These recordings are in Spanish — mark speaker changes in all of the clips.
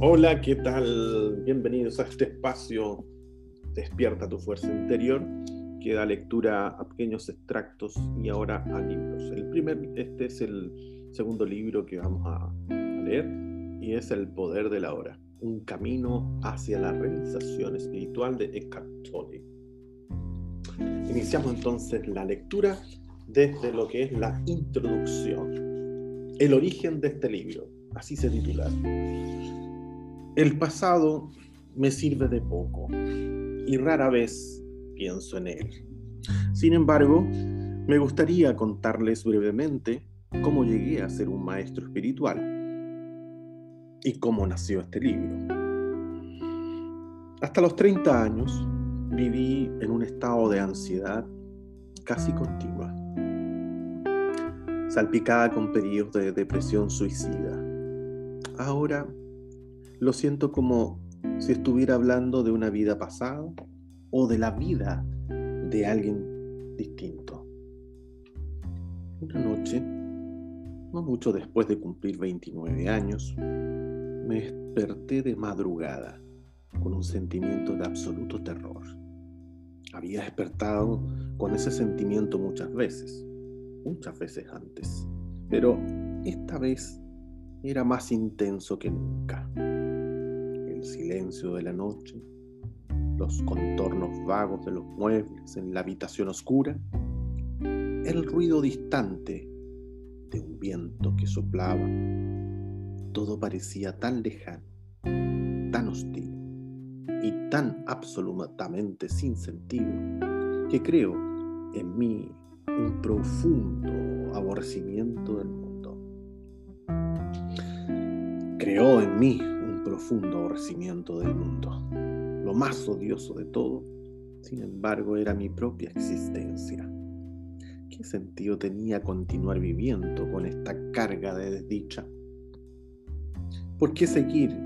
Speaker 1: Hola, ¿qué tal? Bienvenidos a este espacio Despierta tu fuerza interior, que da lectura a pequeños extractos y ahora a libros. El primer, este es el segundo libro que vamos a leer y es El poder de la hora, un camino hacia la realización espiritual de Eckhart. Iniciamos entonces la lectura desde lo que es la introducción, el origen de este libro, así se titula. El pasado me sirve de poco y rara vez pienso en él. Sin embargo, me gustaría contarles brevemente cómo llegué a ser un maestro espiritual y cómo nació este libro. Hasta los 30 años viví en un estado de ansiedad casi continua, salpicada con periodos de depresión suicida. Ahora lo siento como si estuviera hablando de una vida pasada o de la vida de alguien distinto. Una noche, no mucho después de cumplir 29 años, me desperté de madrugada con un sentimiento de absoluto terror. Había despertado con ese sentimiento muchas veces, muchas veces antes, pero esta vez era más intenso que nunca el silencio de la noche, los contornos vagos de los muebles en la habitación oscura, el ruido distante de un viento que soplaba, todo parecía tan lejano, tan hostil y tan absolutamente sin sentido que creo en mí un profundo aborrecimiento del mundo. Creó en mí profundo aborrecimiento del mundo. Lo más odioso de todo, sin embargo, era mi propia existencia. ¿Qué sentido tenía continuar viviendo con esta carga de desdicha? ¿Por qué seguir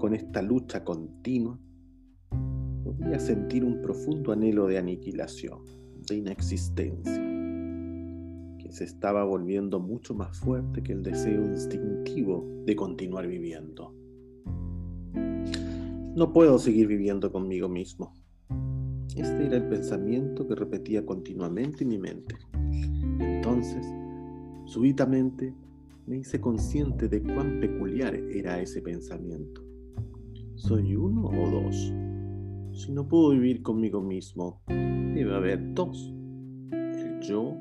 Speaker 1: con esta lucha continua? Podía sentir un profundo anhelo de aniquilación, de inexistencia, que se estaba volviendo mucho más fuerte que el deseo instintivo de continuar viviendo. No puedo seguir viviendo conmigo mismo. Este era el pensamiento que repetía continuamente en mi mente. Entonces, súbitamente, me hice consciente de cuán peculiar era ese pensamiento. ¿Soy uno o dos? Si no puedo vivir conmigo mismo, debe haber dos. El yo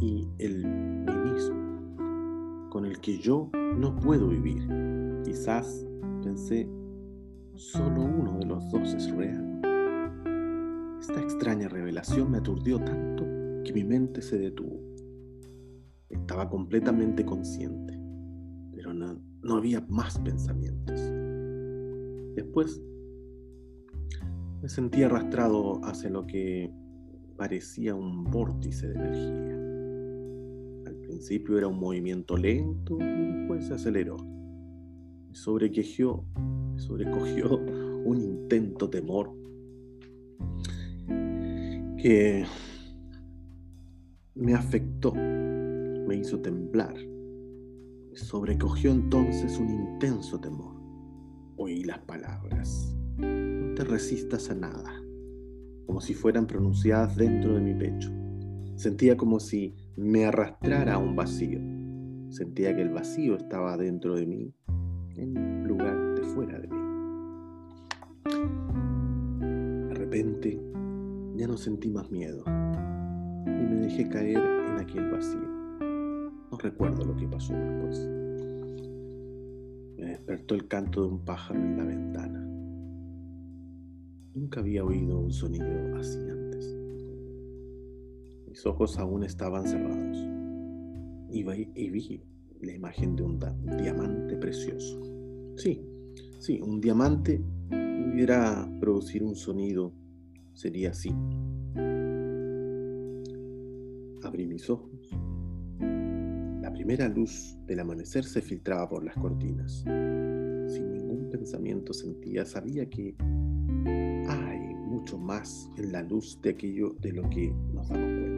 Speaker 1: y el mí mismo, con el que yo no puedo vivir. Quizás, pensé, Solo uno de los dos es real. Esta extraña revelación me aturdió tanto que mi mente se detuvo. Estaba completamente consciente, pero no, no había más pensamientos. Después me sentí arrastrado hacia lo que parecía un vórtice de energía. Al principio era un movimiento lento y después se aceleró. Me sobrequejió sobrecogió un intento temor que me afectó, me hizo temblar. Me sobrecogió entonces un intenso temor. Oí las palabras. No te resistas a nada, como si fueran pronunciadas dentro de mi pecho. Sentía como si me arrastrara a un vacío. Sentía que el vacío estaba dentro de mí, en lugar fuera de mí. De repente ya no sentí más miedo y me dejé caer en aquel vacío. No recuerdo lo que pasó después. Me despertó el canto de un pájaro en la ventana. Nunca había oído un sonido así antes. Mis ojos aún estaban cerrados y vi la imagen de un diamante precioso. Sí, Sí, un diamante pudiera producir un sonido, sería así. Abrí mis ojos. La primera luz del amanecer se filtraba por las cortinas. Sin ningún pensamiento sentía, sabía que hay mucho más en la luz de aquello de lo que nos damos cuenta.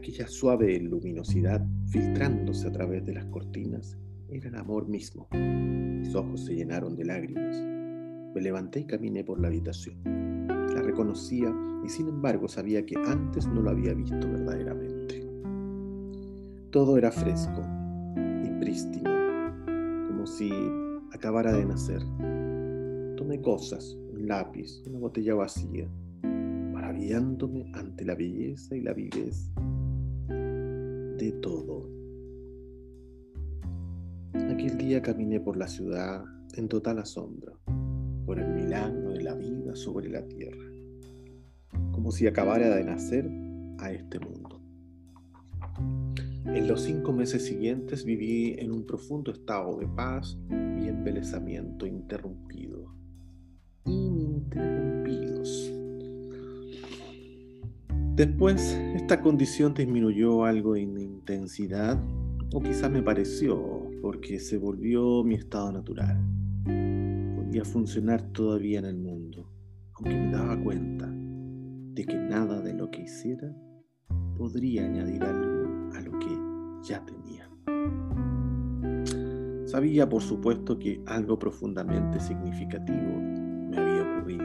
Speaker 1: Aquella suave luminosidad filtrándose a través de las cortinas Era el amor mismo. Mis ojos se llenaron de lágrimas. Me levanté y caminé por la habitación. La reconocía y sin embargo sabía que antes no lo había visto verdaderamente. Todo era fresco y prístino, como si acabara de nacer. Tomé cosas, un lápiz, una botella vacía, maravillándome ante la belleza y la viveza de todo. Aquel día caminé por la ciudad en total asombro, por el milagro de la vida sobre la tierra, como si acabara de nacer a este mundo. En los cinco meses siguientes viví en un profundo estado de paz y embelezamiento interrumpido. Después, esta condición disminuyó algo en intensidad, o quizá me pareció, porque se volvió mi estado natural. Podía funcionar todavía en el mundo, aunque me daba cuenta de que nada de lo que hiciera podría añadir algo a lo que ya tenía. Sabía, por supuesto, que algo profundamente significativo me había ocurrido,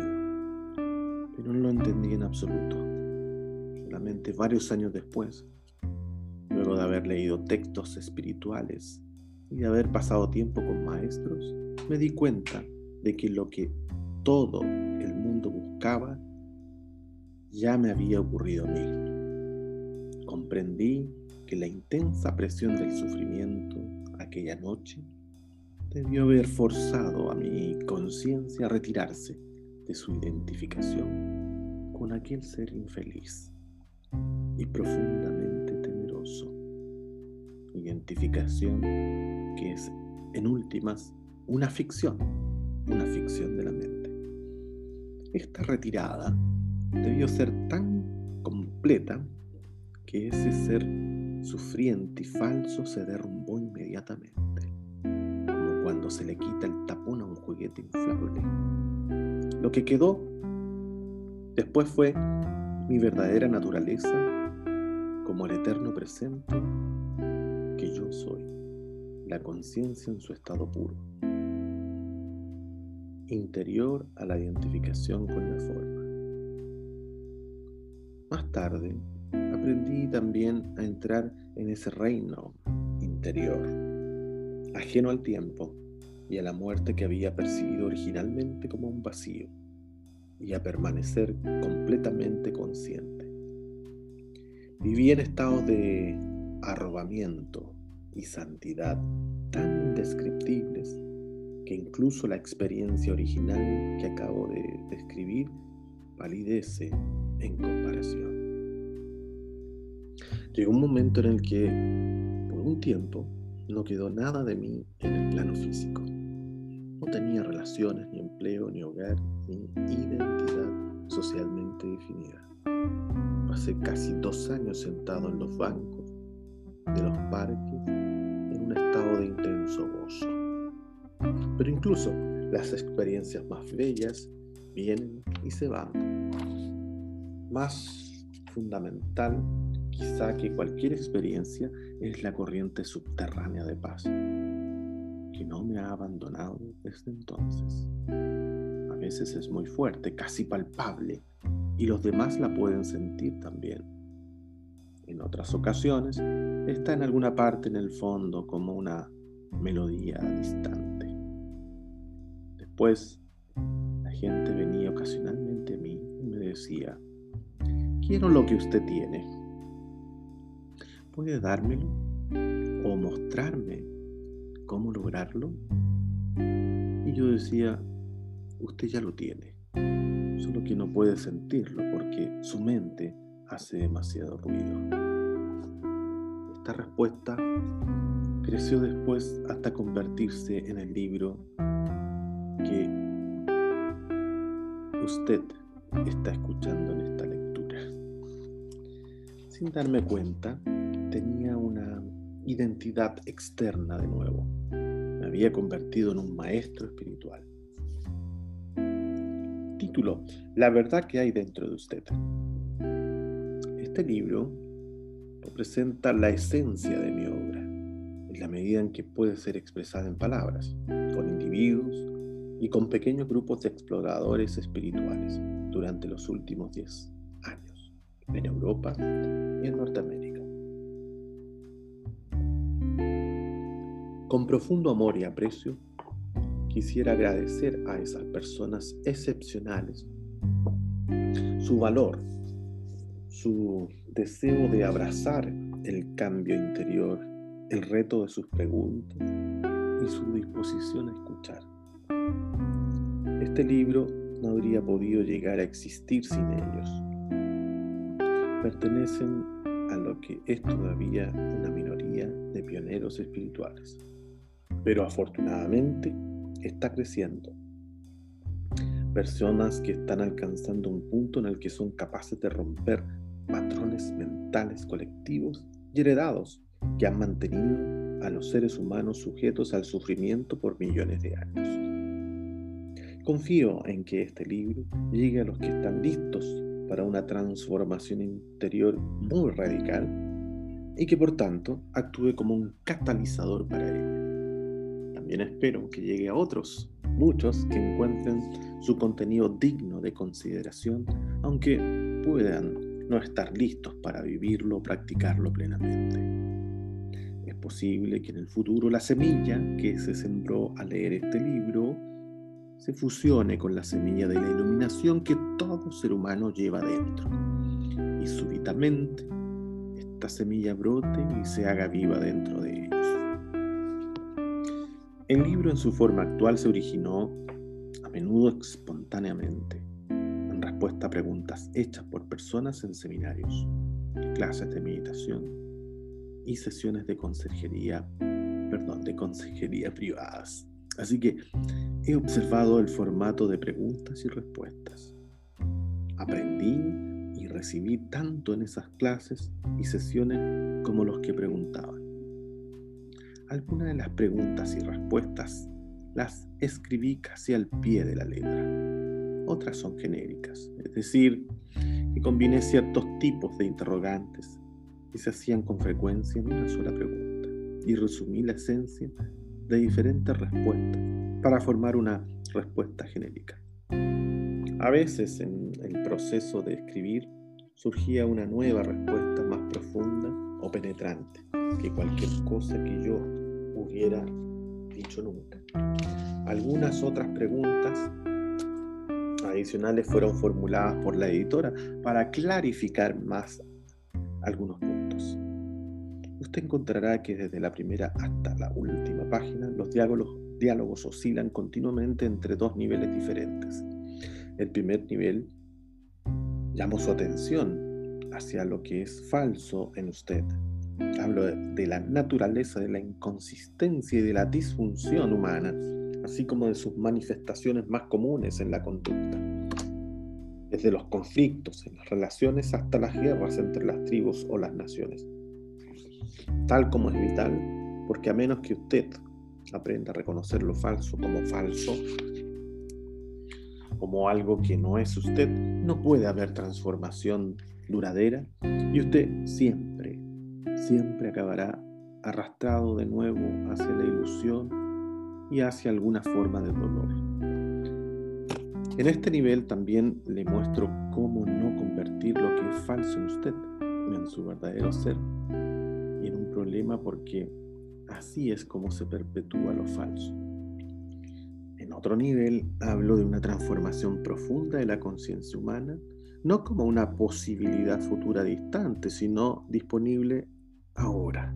Speaker 1: pero no lo entendí en absoluto varios años después, luego de haber leído textos espirituales y de haber pasado tiempo con maestros, me di cuenta de que lo que todo el mundo buscaba ya me había ocurrido a mí. Comprendí que la intensa presión del sufrimiento aquella noche debió haber forzado a mi conciencia a retirarse de su identificación con aquel ser infeliz y profundamente temeroso. Identificación que es, en últimas, una ficción, una ficción de la mente. Esta retirada debió ser tan completa que ese ser sufriente y falso se derrumbó inmediatamente, como cuando se le quita el tapón a un juguete inflable. Lo que quedó después fue mi verdadera naturaleza como el eterno presente que yo soy, la conciencia en su estado puro, interior a la identificación con la forma. Más tarde, aprendí también a entrar en ese reino interior, ajeno al tiempo y a la muerte que había percibido originalmente como un vacío y a permanecer completamente consciente. Viví en estados de arrobamiento y santidad tan indescriptibles que incluso la experiencia original que acabo de describir palidece en comparación. Llegó un momento en el que, por un tiempo, no quedó nada de mí en el plano físico. No tenía relaciones, empleo, ni hogar, ni identidad socialmente definida. Pasé casi dos años sentado en los bancos de los parques en un estado de intenso gozo. Pero incluso las experiencias más bellas vienen y se van. Más fundamental quizá que cualquier experiencia es la corriente subterránea de paz que no me ha abandonado desde entonces. A veces es muy fuerte, casi palpable, y los demás la pueden sentir también. En otras ocasiones está en alguna parte en el fondo como una melodía distante. Después, la gente venía ocasionalmente a mí y me decía, quiero lo que usted tiene. ¿Puede dármelo o mostrarme cómo lograrlo? Y yo decía, usted ya lo tiene, solo que no puede sentirlo porque su mente hace demasiado ruido. Esta respuesta creció después hasta convertirse en el libro que usted está escuchando en esta lectura. Sin darme cuenta, tenía una identidad externa de nuevo. Me había convertido en un maestro espiritual. Título, La verdad que hay dentro de usted. Este libro representa la esencia de mi obra, y la medida en que puede ser expresada en palabras, con individuos y con pequeños grupos de exploradores espirituales durante los últimos 10 años en Europa y en Norteamérica. Con profundo amor y aprecio, quisiera agradecer a esas personas excepcionales su valor, su deseo de abrazar el cambio interior, el reto de sus preguntas y su disposición a escuchar. Este libro no habría podido llegar a existir sin ellos. Pertenecen a lo que es todavía una minoría de pioneros espirituales, pero afortunadamente está creciendo. Personas que están alcanzando un punto en el que son capaces de romper patrones mentales colectivos y heredados que han mantenido a los seres humanos sujetos al sufrimiento por millones de años. Confío en que este libro llegue a los que están listos para una transformación interior muy radical y que por tanto actúe como un catalizador para ello. También espero que llegue a otros, muchos que encuentren su contenido digno de consideración, aunque puedan no estar listos para vivirlo o practicarlo plenamente. Es posible que en el futuro la semilla que se sembró al leer este libro se fusione con la semilla de la iluminación que todo ser humano lleva dentro. Y súbitamente esta semilla brote y se haga viva dentro de ellos. El libro en su forma actual se originó a menudo espontáneamente respuesta a preguntas hechas por personas en seminarios, clases de meditación y sesiones de consejería, perdón, de consejería privadas. Así que he observado el formato de preguntas y respuestas. Aprendí y recibí tanto en esas clases y sesiones como los que preguntaban. Algunas de las preguntas y respuestas las escribí casi al pie de la letra otras son genéricas, es decir, que combiné ciertos tipos de interrogantes que se hacían con frecuencia en una sola pregunta y resumí la esencia de diferentes respuestas para formar una respuesta genérica. A veces en el proceso de escribir surgía una nueva respuesta más profunda o penetrante que cualquier cosa que yo hubiera dicho nunca. Algunas otras preguntas adicionales fueron formuladas por la editora para clarificar más algunos puntos. Usted encontrará que desde la primera hasta la última página los diálogos, diálogos oscilan continuamente entre dos niveles diferentes. El primer nivel llamó su atención hacia lo que es falso en usted. Hablo de la naturaleza, de la inconsistencia y de la disfunción humana así como de sus manifestaciones más comunes en la conducta, desde los conflictos en las relaciones hasta las guerras entre las tribus o las naciones. Tal como es vital, porque a menos que usted aprenda a reconocer lo falso como falso, como algo que no es usted, no puede haber transformación duradera y usted siempre, siempre acabará arrastrado de nuevo hacia la ilusión y hacia alguna forma de dolor. En este nivel también le muestro cómo no convertir lo que es falso en usted, en su verdadero ser, y en un problema porque así es como se perpetúa lo falso. En otro nivel hablo de una transformación profunda de la conciencia humana, no como una posibilidad futura distante, sino disponible ahora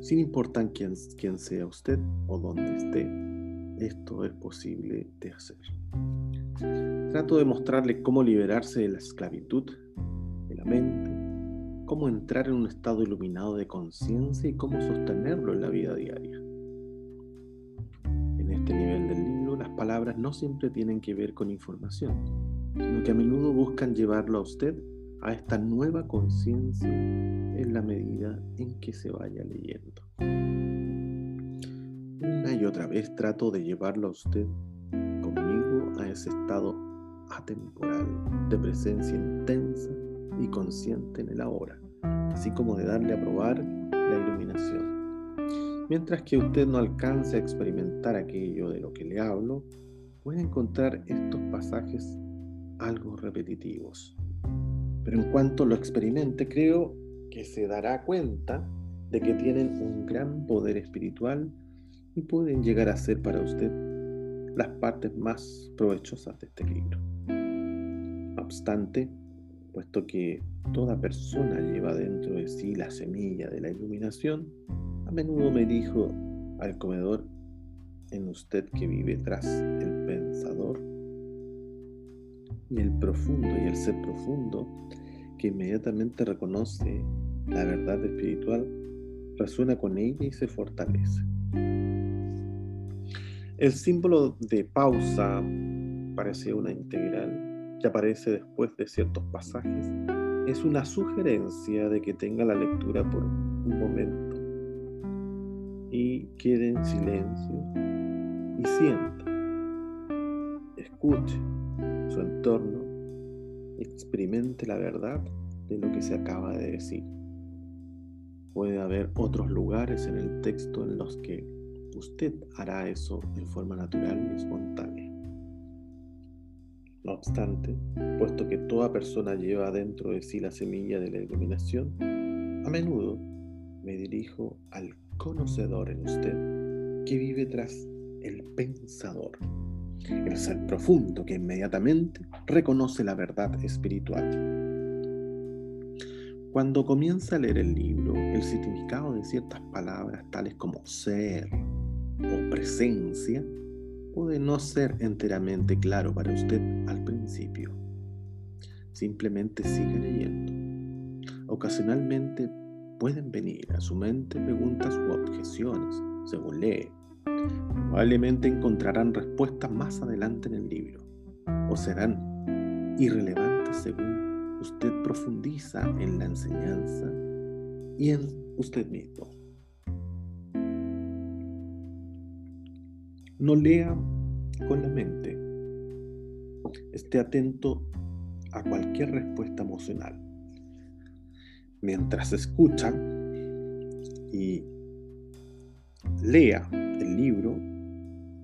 Speaker 1: sin importar quién, quién sea usted o dónde esté, esto es posible de hacer. Trato de mostrarle cómo liberarse de la esclavitud de la mente, cómo entrar en un estado iluminado de conciencia y cómo sostenerlo en la vida diaria. En este nivel del libro, las palabras no siempre tienen que ver con información, sino que a menudo buscan llevarlo a usted a esta nueva conciencia en la medida en que se vaya leyendo. Una y otra vez trato de llevarlo a usted conmigo a ese estado atemporal de presencia intensa y consciente en el ahora, así como de darle a probar la iluminación. Mientras que usted no alcance a experimentar aquello de lo que le hablo, puede encontrar estos pasajes algo repetitivos. En cuanto lo experimente, creo que se dará cuenta de que tienen un gran poder espiritual y pueden llegar a ser para usted las partes más provechosas de este libro. No obstante, puesto que toda persona lleva dentro de sí la semilla de la iluminación, a menudo me dijo al comedor en usted que vive tras el pensador y el profundo y el ser profundo que inmediatamente reconoce la verdad espiritual, resuena con ella y se fortalece. El símbolo de pausa parecía una integral que aparece después de ciertos pasajes. Es una sugerencia de que tenga la lectura por un momento y quede en silencio y sienta, escuche su entorno experimente la verdad de lo que se acaba de decir. Puede haber otros lugares en el texto en los que usted hará eso en forma natural y espontánea. No obstante, puesto que toda persona lleva dentro de sí la semilla de la iluminación, a menudo me dirijo al conocedor en usted que vive tras el pensador, el ser profundo que inmediatamente reconoce la verdad espiritual cuando comienza a leer el libro, el significado de ciertas palabras tales como ser o presencia puede no ser enteramente claro para usted al principio. Simplemente sigue leyendo. Ocasionalmente pueden venir a su mente preguntas u objeciones según lee. Probablemente encontrarán respuestas más adelante en el libro o serán irrelevantes según usted profundiza en la enseñanza y en usted mismo. No lea con la mente. Esté atento a cualquier respuesta emocional. Mientras escucha y lea el libro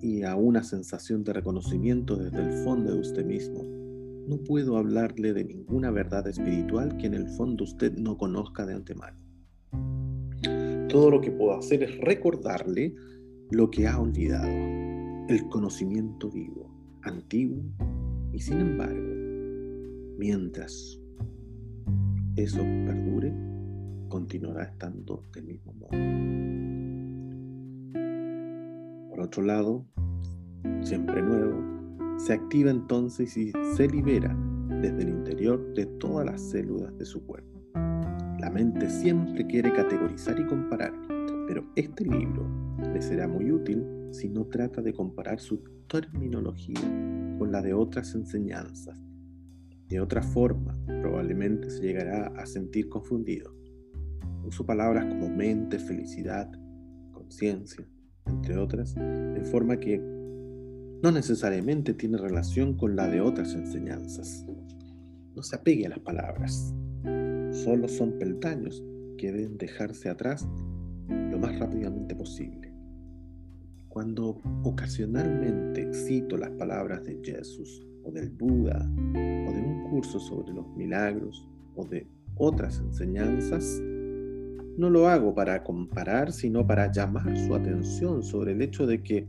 Speaker 1: y a una sensación de reconocimiento desde el fondo de usted mismo no puedo hablarle de ninguna verdad espiritual que en el fondo usted no conozca de antemano. Todo lo que puedo hacer es recordarle lo que ha olvidado, el conocimiento vivo, antiguo, y sin embargo, mientras eso perdure, continuará estando del mismo modo. Por otro lado, siempre nuevo, se activa entonces y se libera desde el interior de todas las células de su cuerpo. La mente siempre quiere categorizar y comparar, pero este libro le será muy útil si no trata de comparar su terminología con la de otras enseñanzas. De otra forma, probablemente se llegará a sentir confundido. Uso palabras como mente, felicidad, conciencia, entre otras, en forma que no necesariamente tiene relación con la de otras enseñanzas. No se apegue a las palabras. Solo son peldaños que deben dejarse atrás lo más rápidamente posible. Cuando ocasionalmente cito las palabras de Jesús o del Buda o de un curso sobre los milagros o de otras enseñanzas, no lo hago para comparar, sino para llamar su atención sobre el hecho de que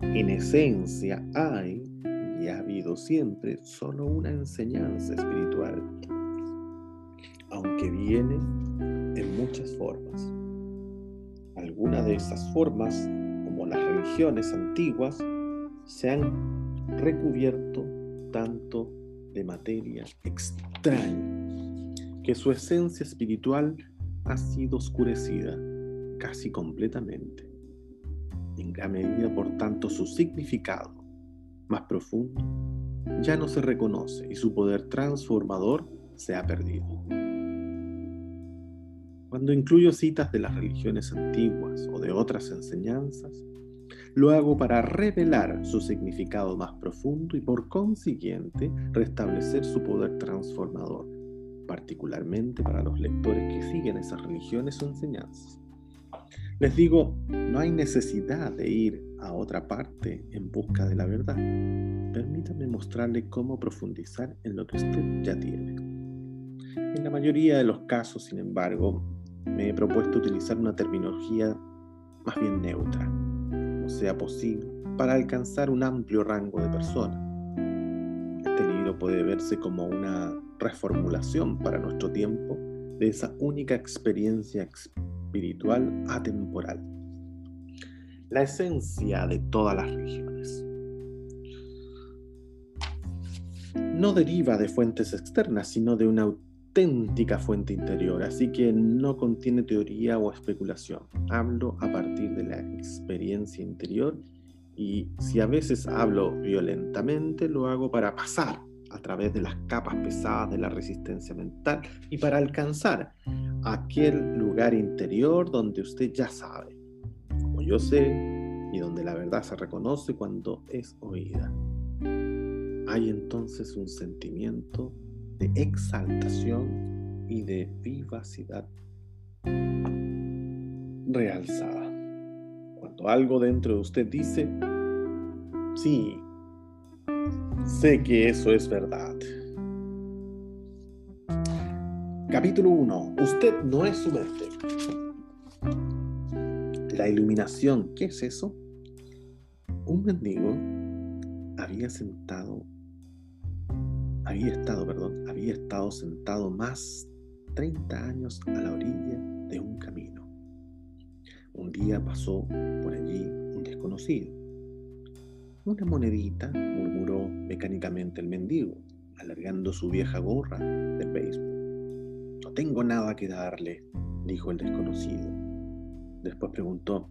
Speaker 1: en esencia hay y ha habido siempre solo una enseñanza espiritual, aunque viene en muchas formas. Algunas de esas formas, como las religiones antiguas, se han recubierto tanto de materia extraña que su esencia espiritual ha sido oscurecida casi completamente en gran medida por tanto su significado más profundo ya no se reconoce y su poder transformador se ha perdido. Cuando incluyo citas de las religiones antiguas o de otras enseñanzas, lo hago para revelar su significado más profundo y por consiguiente restablecer su poder transformador, particularmente para los lectores que siguen esas religiones o enseñanzas. Les digo, no hay necesidad de ir a otra parte en busca de la verdad. Permítame mostrarle cómo profundizar en lo que usted ya tiene. En la mayoría de los casos, sin embargo, me he propuesto utilizar una terminología más bien neutra, como sea posible, para alcanzar un amplio rango de personas. Este libro puede verse como una reformulación para nuestro tiempo de esa única experiencia espiritual atemporal la esencia de todas las religiones. No deriva de fuentes externas, sino de una auténtica fuente interior, así que no contiene teoría o especulación. Hablo a partir de la experiencia interior y si a veces hablo violentamente, lo hago para pasar a través de las capas pesadas de la resistencia mental y para alcanzar aquel lugar interior donde usted ya sabe yo sé y donde la verdad se reconoce cuando es oída. Hay entonces un sentimiento de exaltación y de vivacidad realzada. Cuando algo dentro de usted dice, sí, sé que eso es verdad. Capítulo 1. Usted no es su mente. La iluminación, ¿qué es eso? Un mendigo había sentado, había estado, perdón, había estado sentado más 30 años a la orilla de un camino. Un día pasó por allí un desconocido. Una monedita, murmuró mecánicamente el mendigo, alargando su vieja gorra de béisbol. No tengo nada que darle, dijo el desconocido Después preguntó,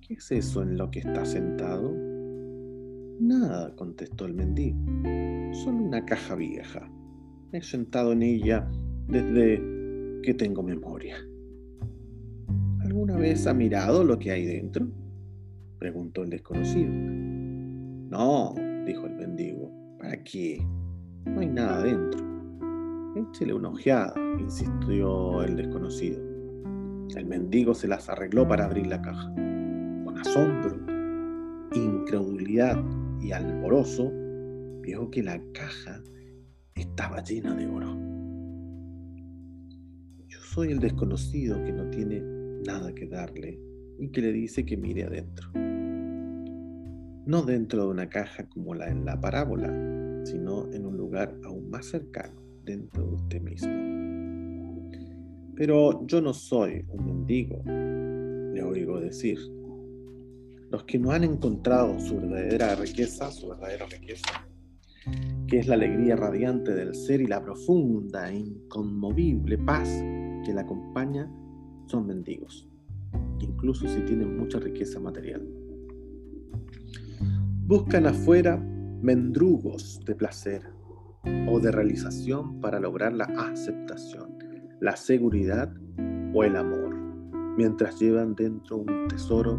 Speaker 1: ¿qué es eso en lo que está sentado? Nada, contestó el mendigo, solo una caja vieja. He sentado en ella desde que tengo memoria. ¿Alguna vez ha mirado lo que hay dentro? preguntó el desconocido. No, dijo el mendigo, ¿para qué? No hay nada dentro. Échele una ojeada, insistió el desconocido. El mendigo se las arregló para abrir la caja. Con asombro, incredulidad y alborozo, vio que la caja estaba llena de oro. Yo soy el desconocido que no tiene nada que darle y que le dice que mire adentro. No dentro de una caja como la en la parábola, sino en un lugar aún más cercano, dentro de usted mismo. Pero yo no soy un mendigo, le oigo decir. Los que no han encontrado su verdadera riqueza, su verdadera riqueza, que es la alegría radiante del ser y la profunda e inconmovible paz que la acompaña, son mendigos, incluso si tienen mucha riqueza material. Buscan afuera mendrugos de placer o de realización para lograr la aceptación la seguridad o el amor, mientras llevan dentro un tesoro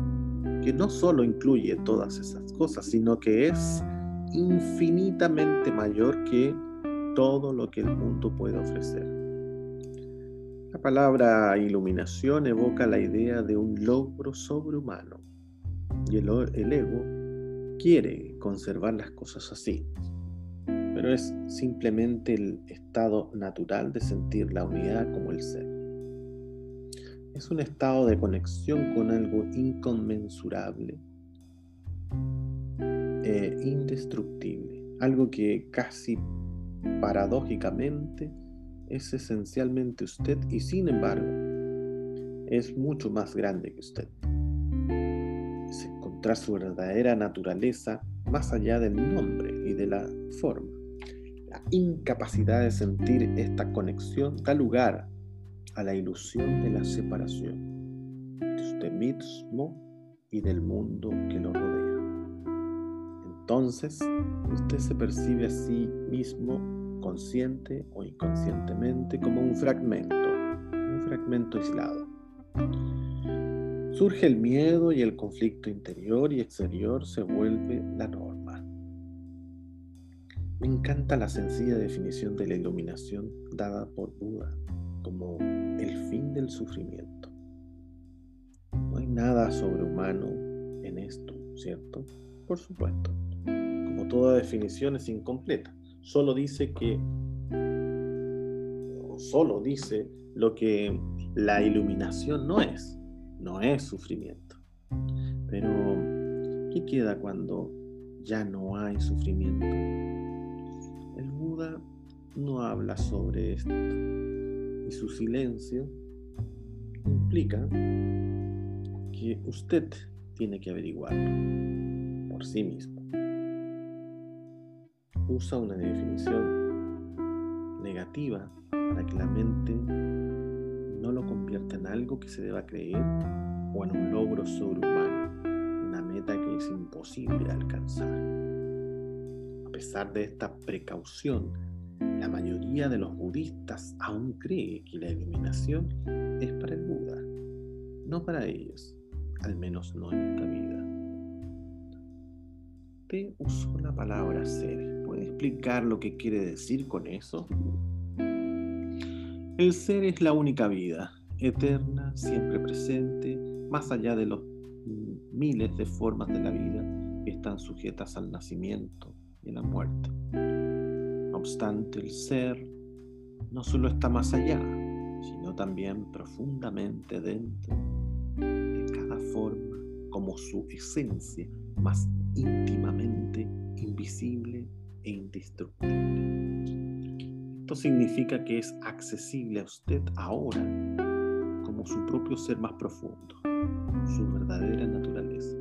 Speaker 1: que no solo incluye todas esas cosas, sino que es infinitamente mayor que todo lo que el mundo puede ofrecer. La palabra iluminación evoca la idea de un logro sobrehumano y el, el ego quiere conservar las cosas así pero es simplemente el estado natural de sentir la unidad como el ser. Es un estado de conexión con algo inconmensurable, e indestructible, algo que casi paradójicamente es esencialmente usted y sin embargo es mucho más grande que usted. Encontrar su verdadera naturaleza más allá del nombre y de la forma la incapacidad de sentir esta conexión da lugar a la ilusión de la separación de usted mismo y del mundo que lo rodea. Entonces, usted se percibe a sí mismo consciente o inconscientemente como un fragmento, un fragmento aislado. Surge el miedo y el conflicto interior y exterior se vuelve la norma. Me encanta la sencilla definición de la iluminación dada por Buda como el fin del sufrimiento. No hay nada sobrehumano en esto, ¿cierto? Por supuesto. Como toda definición es incompleta. Solo dice que, solo dice lo que la iluminación no es. No es sufrimiento. Pero, ¿qué queda cuando ya no hay sufrimiento? El Buda no habla sobre esto y su silencio implica que usted tiene que averiguarlo por sí mismo. Usa una definición negativa para que la mente no lo convierta en algo que se deba creer o en un logro sobrehumano, una meta que es imposible alcanzar. A pesar de esta precaución, la mayoría de los budistas aún cree que la iluminación es para el Buda, no para ellos, al menos no en esta vida. Te usó la palabra ser. ¿Puede explicar lo que quiere decir con eso? El ser es la única vida, eterna, siempre presente, más allá de los miles de formas de la vida que están sujetas al nacimiento y la muerte. No obstante, el ser no solo está más allá, sino también profundamente dentro de cada forma como su esencia más íntimamente invisible e indestructible. Esto significa que es accesible a usted ahora como su propio ser más profundo, su verdadera naturaleza.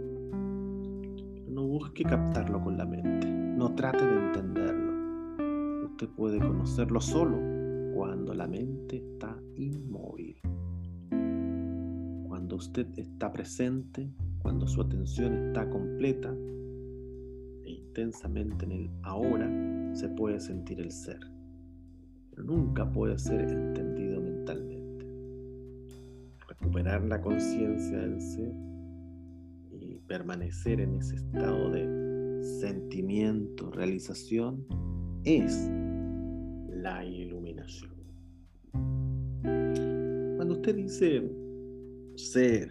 Speaker 1: no busque captarlo con la mente, no trate de entenderlo. Usted puede conocerlo solo cuando la mente está inmóvil. Cuando usted está presente, cuando su atención está completa e intensamente en el ahora, se puede sentir el ser, nunca puede ser entendido mentalmente. Recuperar la conciencia del ser y permanecer en ese estado de sentimiento, realización, es la iluminación. Cuando usted dice ser,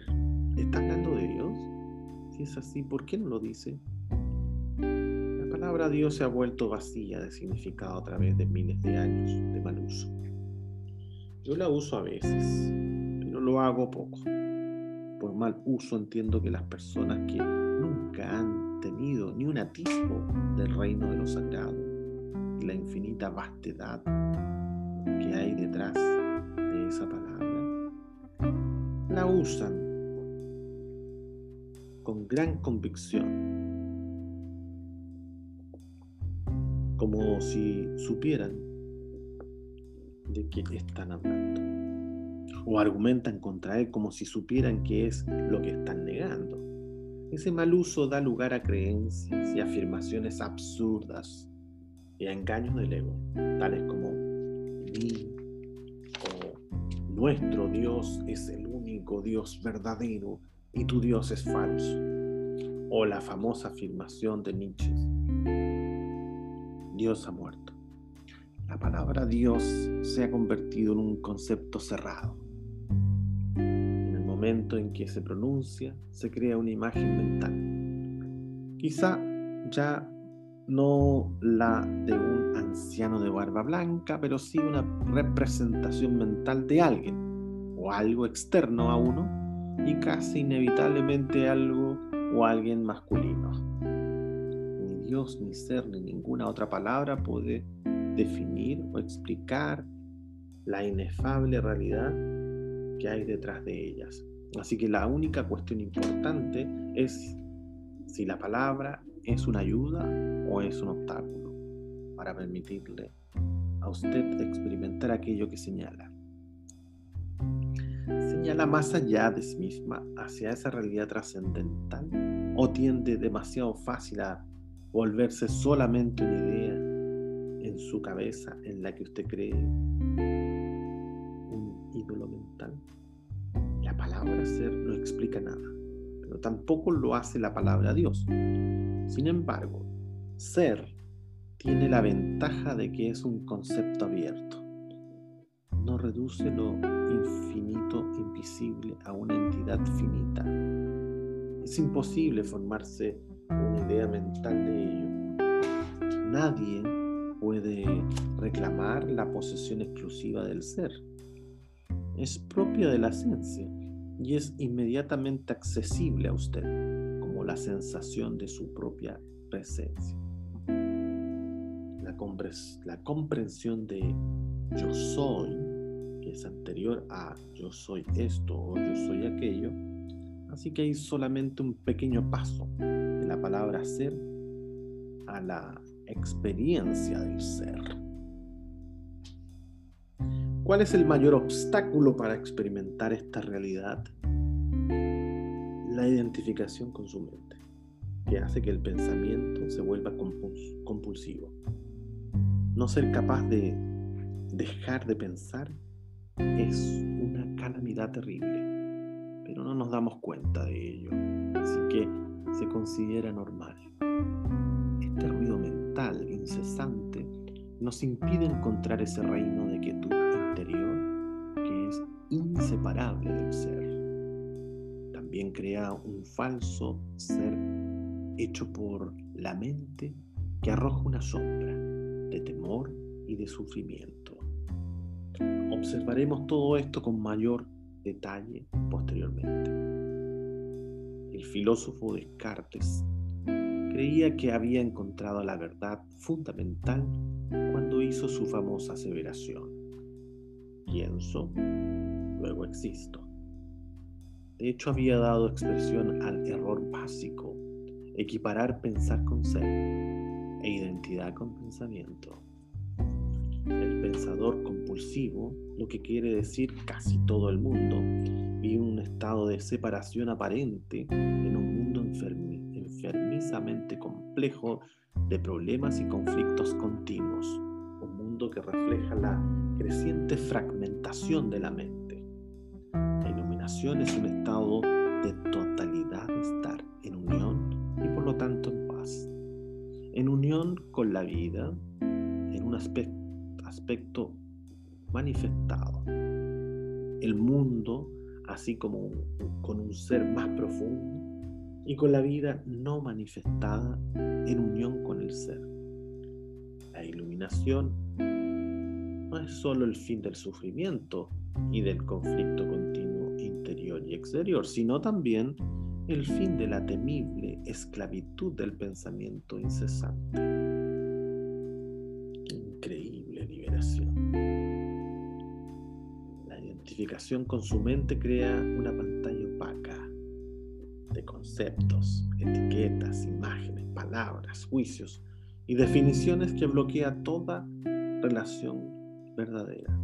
Speaker 1: ¿está hablando de Dios? Si es así, ¿por qué no lo dice? La palabra Dios se ha vuelto vacía de significado a través de miles de años de mal uso. Yo la uso a veces, pero lo hago poco. Por mal uso entiendo que las personas que nunca han tenido ni un atisbo del reino de lo sagrado y la infinita vastedad que hay detrás de esa palabra, la usan con gran convicción, como si supieran de qué están hablando, o argumentan contra él como si supieran qué es lo que están negando. Ese mal uso da lugar a creencias y afirmaciones absurdas y a engaños del ego, tales como mi o nuestro Dios es el único Dios verdadero y tu Dios es falso. O la famosa afirmación de Nietzsche, Dios ha muerto. La palabra Dios se ha convertido en un concepto cerrado. En el momento en que se pronuncia, se crea una imagen mental. Quizá ya no la de un anciano de barba blanca, pero sí una representación mental de alguien o algo externo a uno y casi inevitablemente algo o alguien masculino. Dios, ni ser, ni ninguna otra palabra puede definir o explicar la inefable realidad que hay detrás de ellas. Así que la única cuestión importante es si la palabra es una ayuda o es un obstáculo para permitirle a usted experimentar aquello que señala. ¿Señala más allá de sí misma hacia esa realidad trascendental o tiende demasiado fácil a volverse solamente una idea en su cabeza en la que usted cree un ídolo mental? La palabra ser no explica nada, pero tampoco lo hace la palabra Dios. Sin embargo, ser tiene la ventaja de que es un concepto abierto. No reduce lo infinito, invisible a una entidad finita, Es imposible formarse una idea mental de ello. Nadie puede reclamar la posesión exclusiva del ser. Es propia de la ciencia y es inmediatamente accesible a usted como la sensación de su propia presencia. La, la comprensión de yo soy, que es anterior a yo soy esto o yo soy aquello, así que hay solamente un pequeño paso de la palabra ser a la experiencia del ser. ¿Cuál es el mayor obstáculo para experimentar esta realidad? La identificación con su mente, que hace que el pensamiento se vuelva compulsivo. No ser capaz de dejar de pensar es una calamidad terrible, pero no nos damos cuenta de ello, así que se considera normal. Este ruido mental incesante nos impide encontrar ese reino de quietud interior que es inseparable del ser. También crea un falso ser hecho por la mente que arroja una sombra de temor y de sufrimiento. Observaremos todo esto con mayor detalle posteriormente. El filósofo Descartes creía que había encontrado la verdad fundamental cuando hizo su famosa aseveración. Pienso, luego existo. De hecho, había dado expresión al error básico, equiparar pensar con ser e identidad con pensamiento. El pensador compulsivo, lo que quiere decir casi todo el mundo, vive un estado de separación aparente en un mundo enfermizamente complejo de problemas y conflictos continuos, un mundo que refleja la creciente fragmentación de la mente. La iluminación es un estado de totalidad de estar en unión y por lo tanto en paz, en unión con la vida, en un aspecto aspecto manifestado. El mundo, así como con un ser más profundo, y con la vida no manifestada en unión con el ser. La iluminación no es solo el fin del sufrimiento y del conflicto continuo interior y exterior, sino también el fin de la temible esclavitud del pensamiento incesante. Con su mente crea una pantalla opaca de conceptos, etiquetas, imágenes, palabras, juicios y definiciones que bloquea toda relación verdadera.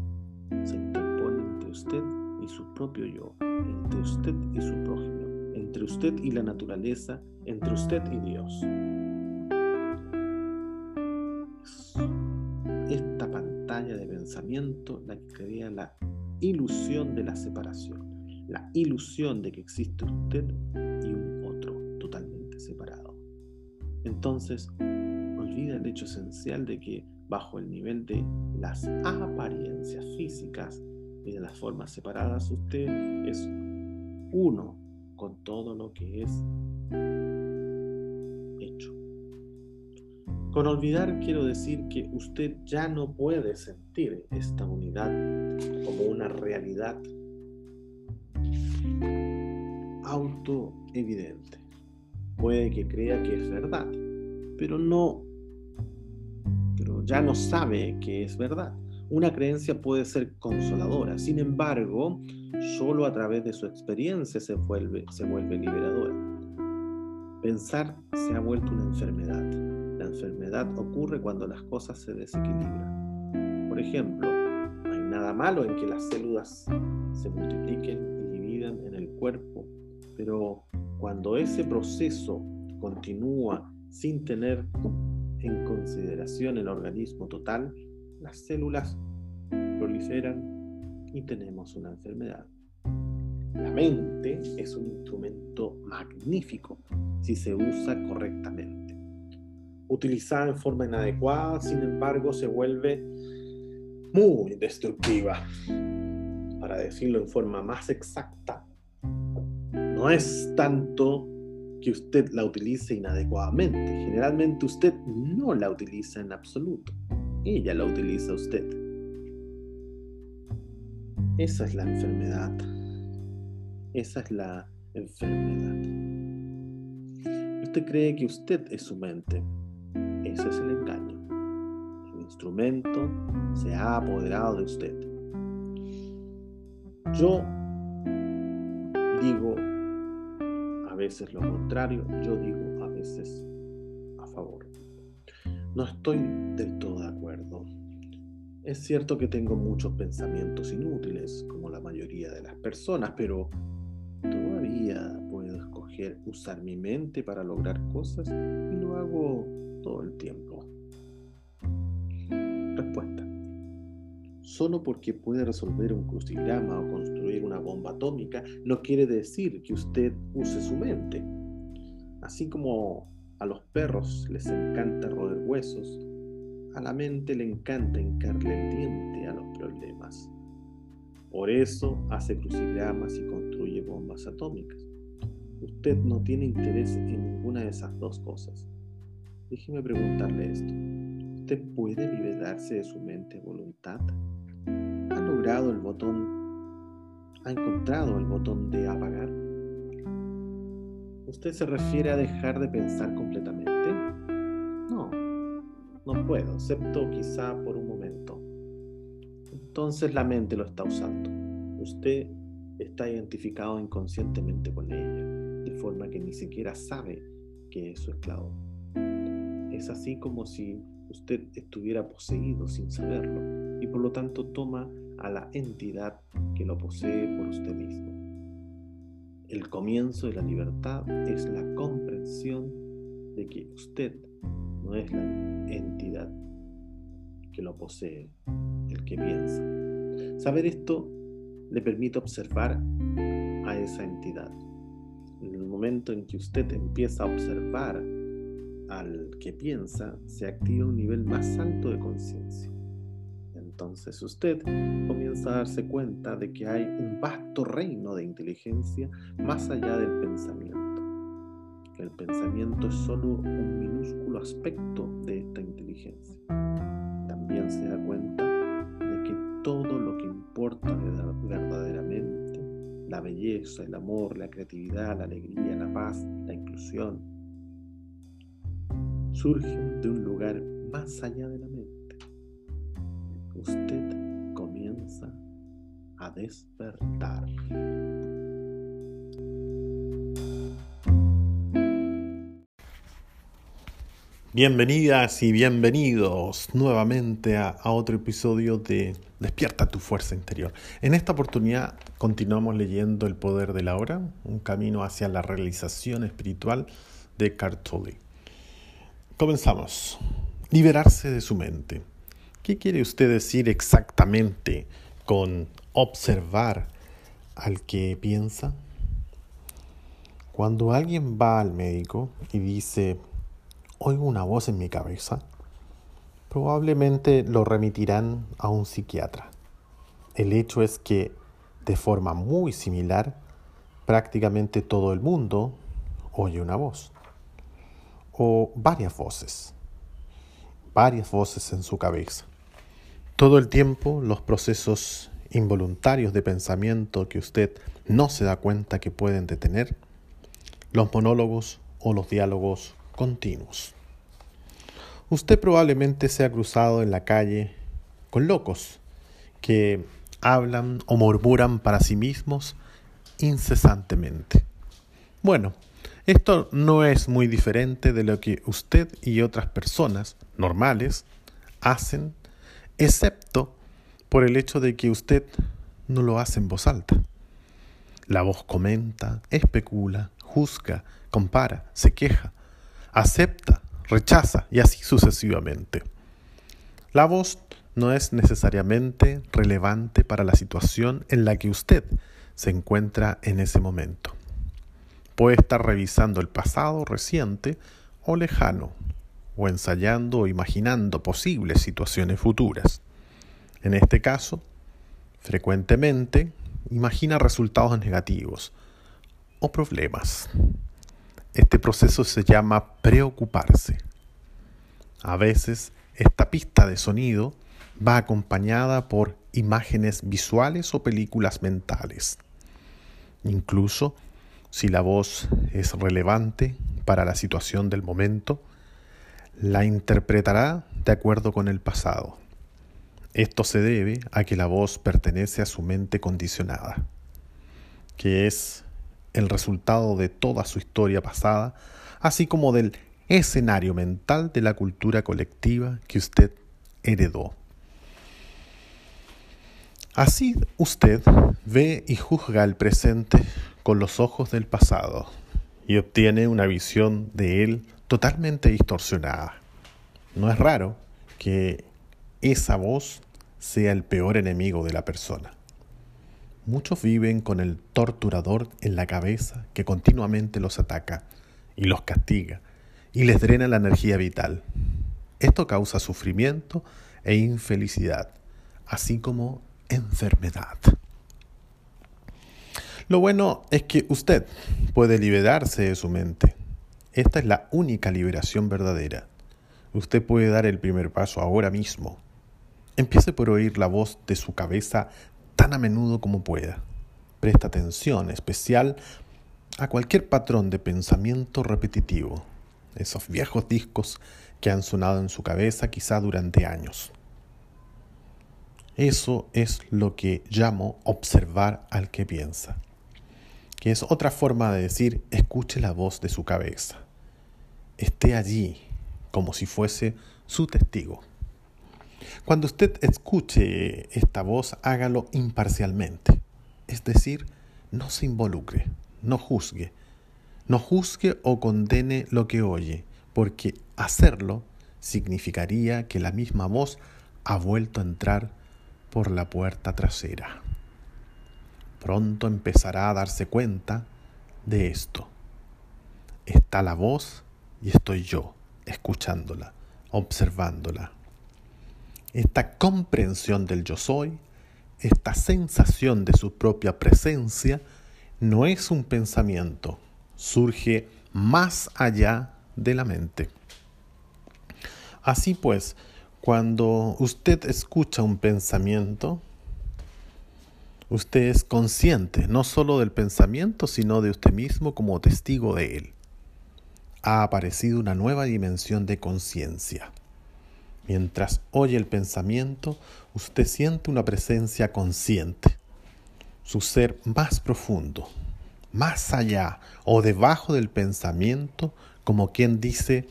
Speaker 1: Se interpone entre usted y su propio yo, entre usted y su prójimo, entre usted y la naturaleza, entre usted y Dios. Esta pantalla de pensamiento la que crea la ilusión de la separación, la ilusión de que existe usted y un otro totalmente separado. Entonces, olvida el hecho esencial de que bajo el nivel de las apariencias físicas y de las formas separadas, usted es uno con todo lo que es Con olvidar quiero decir que usted ya no puede sentir esta unidad como una realidad autoevidente. Puede que crea que es verdad, pero no, pero ya no sabe que es verdad. Una creencia puede ser consoladora, sin embargo, solo a través de su experiencia se vuelve, se vuelve liberadora. Pensar se ha vuelto una enfermedad la enfermedad ocurre cuando las cosas se desequilibran. Por ejemplo, no hay nada malo en que las células se multipliquen y dividan en el cuerpo, pero cuando ese proceso continúa sin tener en consideración el organismo total, las células proliferan y tenemos una enfermedad. La mente es un instrumento magnífico si se usa correctamente utilizada en forma inadecuada, sin embargo, se vuelve muy destructiva. Para decirlo en forma más exacta, no es tanto que usted la utilice inadecuadamente. Generalmente usted no la utiliza en absoluto. Ella la utiliza usted. Esa es la enfermedad. Esa es la enfermedad. Usted cree que usted es su mente. Es el engaño. El instrumento se ha apoderado de usted. Yo digo a veces lo contrario, yo digo a veces a favor. No estoy del todo de acuerdo. Es cierto que tengo muchos pensamientos inútiles, como la mayoría de las personas, pero todavía puedo escoger usar mi mente para lograr cosas y lo hago todo el tiempo. Respuesta solo porque puede resolver un crucigrama o construir una bomba atómica, no quiere decir que usted use su mente. Así como a los perros les encanta roer huesos, a la mente le encanta hincarle el diente a los problemas. Por eso hace crucigramas y construye bombas atómicas. Usted no tiene interés en ninguna de esas dos cosas. Déjeme preguntarle esto. ¿Usted puede liberarse de su mente voluntad? el botón, ha encontrado el botón de apagar. ¿Usted se refiere a dejar de pensar completamente? No, no puedo, excepto quizá por un momento. Entonces la mente lo está usando. Usted está identificado inconscientemente con ella, de forma que ni siquiera sabe que es su esclavo. Es así como si usted estuviera poseído sin saberlo y por lo tanto toma a la entidad que lo posee por usted mismo. El comienzo de la libertad es la comprensión de que usted no es la entidad que lo posee, el que piensa. Saber esto le permite observar a esa entidad. En el momento en que usted empieza a observar al que piensa, se activa un nivel más alto de conciencia entonces usted comienza a darse cuenta de que hay un vasto reino de inteligencia más allá del pensamiento. Que el pensamiento es solo un minúsculo aspecto de esta inteligencia. También se da cuenta de que todo lo que importa verdaderamente, la belleza, el amor, la creatividad, la alegría, la paz, la inclusión, surgen de un lugar más allá de la mente usted comienza a despertar. Bienvenidas y bienvenidos nuevamente a, otro episodio de Despierta tu fuerza interior. En esta oportunidad continuamos leyendo El poder de la hora, un camino hacia la realización espiritual de Cartoli. Comenzamos. Liberarse de su mente. ¿Qué quiere usted decir exactamente con observar al que piensa? Cuando alguien va al médico y dice, oigo una voz en mi cabeza, probablemente lo remitirán a un psiquiatra. El hecho es que, de forma muy similar, prácticamente todo el mundo oye una voz o varias voces, varias voces en su cabeza. Todo el tiempo los procesos involuntarios de pensamiento que usted no se da cuenta que pueden detener, los monólogos o los diálogos continuos. Usted probablemente se ha cruzado en la calle con locos que hablan o murmuran para sí mismos incesantemente. Bueno, esto no es muy diferente de lo que usted y otras personas normales hacen excepto por el hecho de que usted no lo hace en voz alta. La voz comenta, especula, juzga, compara, se queja, acepta, rechaza y así sucesivamente. La voz no es necesariamente relevante para la situación en la que usted se encuentra en ese momento. Puede estar revisando el pasado reciente o lejano o ensayando o imaginando posibles situaciones futuras. En este caso, frecuentemente imagina resultados negativos o problemas. este proceso se llama preocuparse. A veces esta pista de sonido va acompañada por imágenes visuales o películas mentales. Incluso si la voz es relevante para la situación del momento, la interpretará de acuerdo con el pasado. Esto se debe a que la voz pertenece a su mente condicionada, que es el resultado de toda su historia pasada, así como del escenario mental de la cultura colectiva que usted heredó. Así usted ve y juzga el presente con los ojos del pasado y obtiene una visión de él totalmente distorsionada. No es raro que esa voz sea el peor enemigo de la persona. Muchos viven con el torturador en la cabeza que continuamente los ataca y los castiga y les drena la energía vital. Esto causa sufrimiento e infelicidad, así como enfermedad. Lo bueno es que usted puede liberarse de su mente. Esta es la única liberación verdadera. Usted puede dar el primer paso ahora mismo. Empiece por oír la voz de su cabeza tan a menudo como pueda. Presta atención especial a cualquier patrón de pensamiento repetitivo, esos viejos discos que han sonado en su cabeza quizá durante años. Eso es lo que llamo observar al que piensa, es otra forma de decir escuche la voz de su cabeza, esté allí como si fuese su testigo. Cuando usted escuche esta voz, hágalo imparcialmente, es decir, no se involucre, no juzgue, no juzgue o condene lo que oye, porque hacerlo significaría que la misma voz ha vuelto a entrar por la puerta trasera. Pronto empezará a darse cuenta de esto. Está la voz y estoy yo, escuchándola, observándola. Esta comprensión del yo soy, esta sensación de su propia presencia, no es un pensamiento, surge más allá de la mente. Así pues, cuando usted escucha un pensamiento, usted es consciente no solo del pensamiento, sino de usted mismo como testigo de él. Ha aparecido una nueva dimensión de conciencia. Mientras oye el pensamiento, usted siente una presencia consciente, su ser más profundo, más allá o debajo del pensamiento, como quien dice,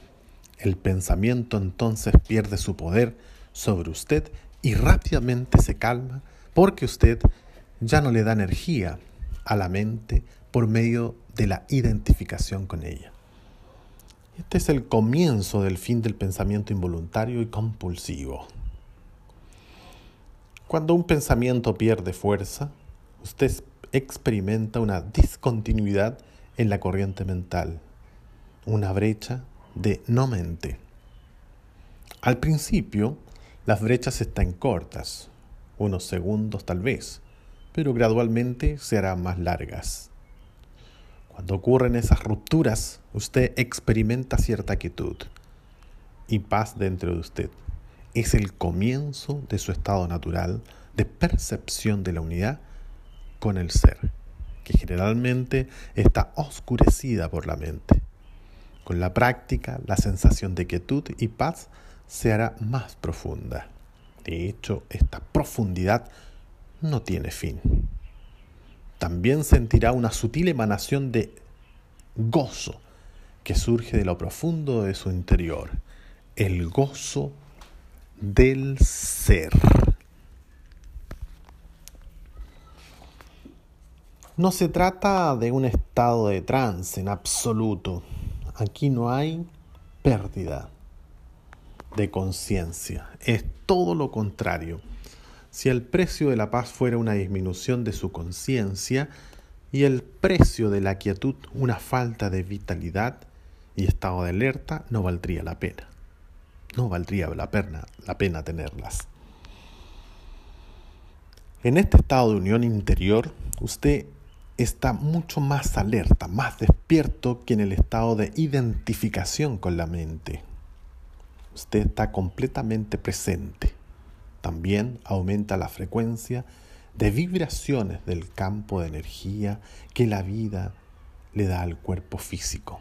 Speaker 1: el pensamiento entonces pierde su poder sobre usted y rápidamente se calma porque usted ya no le da energía a la mente por medio de la identificación con ella. Este es el comienzo del fin del pensamiento involuntario y compulsivo. Cuando un pensamiento pierde fuerza, usted experimenta una discontinuidad en la corriente mental, una brecha de no mente. Al principio, las brechas están cortas, unos segundos tal vez, pero gradualmente se harán más largas. Cuando ocurren esas rupturas, usted experimenta cierta quietud y paz dentro de usted. Es el comienzo de su estado natural de percepción de la unidad con el ser, que generalmente está oscurecida por la mente. Con la práctica, la sensación de quietud y paz se hará más profunda. De hecho, esta profundidad no tiene fin. También sentirá una sutil emanación de gozo que surge de lo profundo de su interior, el gozo del ser. No se trata de un estado de trance en absoluto, Aquí no hay pérdida de conciencia, es todo lo contrario. Si el precio de la paz fuera una disminución de su conciencia y el precio de la quietud una falta de vitalidad y estado de alerta, no valdría la pena. No valdría la pena, la pena tenerlas. En este estado de unión interior, usted está mucho más alerta, más despierto que en el estado de identificación con la mente. Usted está completamente presente. También aumenta la frecuencia de vibraciones del campo de energía que la vida le da al cuerpo físico.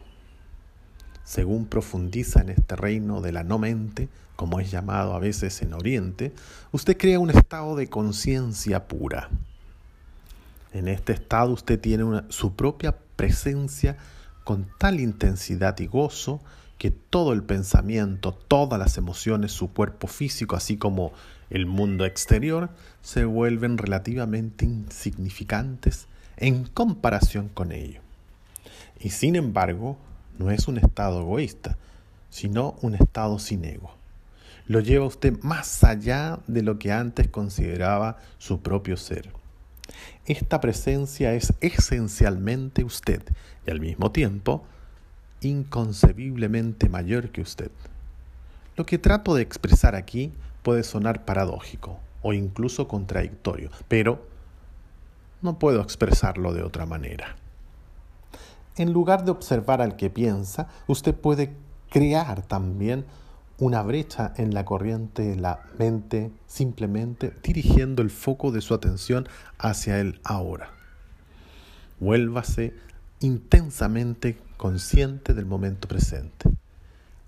Speaker 1: Según profundiza en este reino de la no mente, como es llamado a veces en Oriente, usted crea un estado de conciencia pura. En este estado usted tiene su propia presencia con tal intensidad y gozo que todo el pensamiento, todas las emociones, su cuerpo físico, así como el mundo exterior, se vuelven relativamente insignificantes en comparación con ello. Y sin embargo, no es un estado egoísta, sino un estado sin ego. Lo lleva usted más allá de lo que antes consideraba su propio ser. Esta presencia es esencialmente usted y al mismo tiempo inconcebiblemente mayor que usted. Lo que trato de expresar aquí puede sonar paradójico o incluso contradictorio, pero no puedo expresarlo de otra manera. En lugar de observar al que piensa, usted puede crear también una brecha en la corriente de la mente simplemente dirigiendo el foco de su atención hacia el ahora. Vuélvase intensamente consciente del momento presente.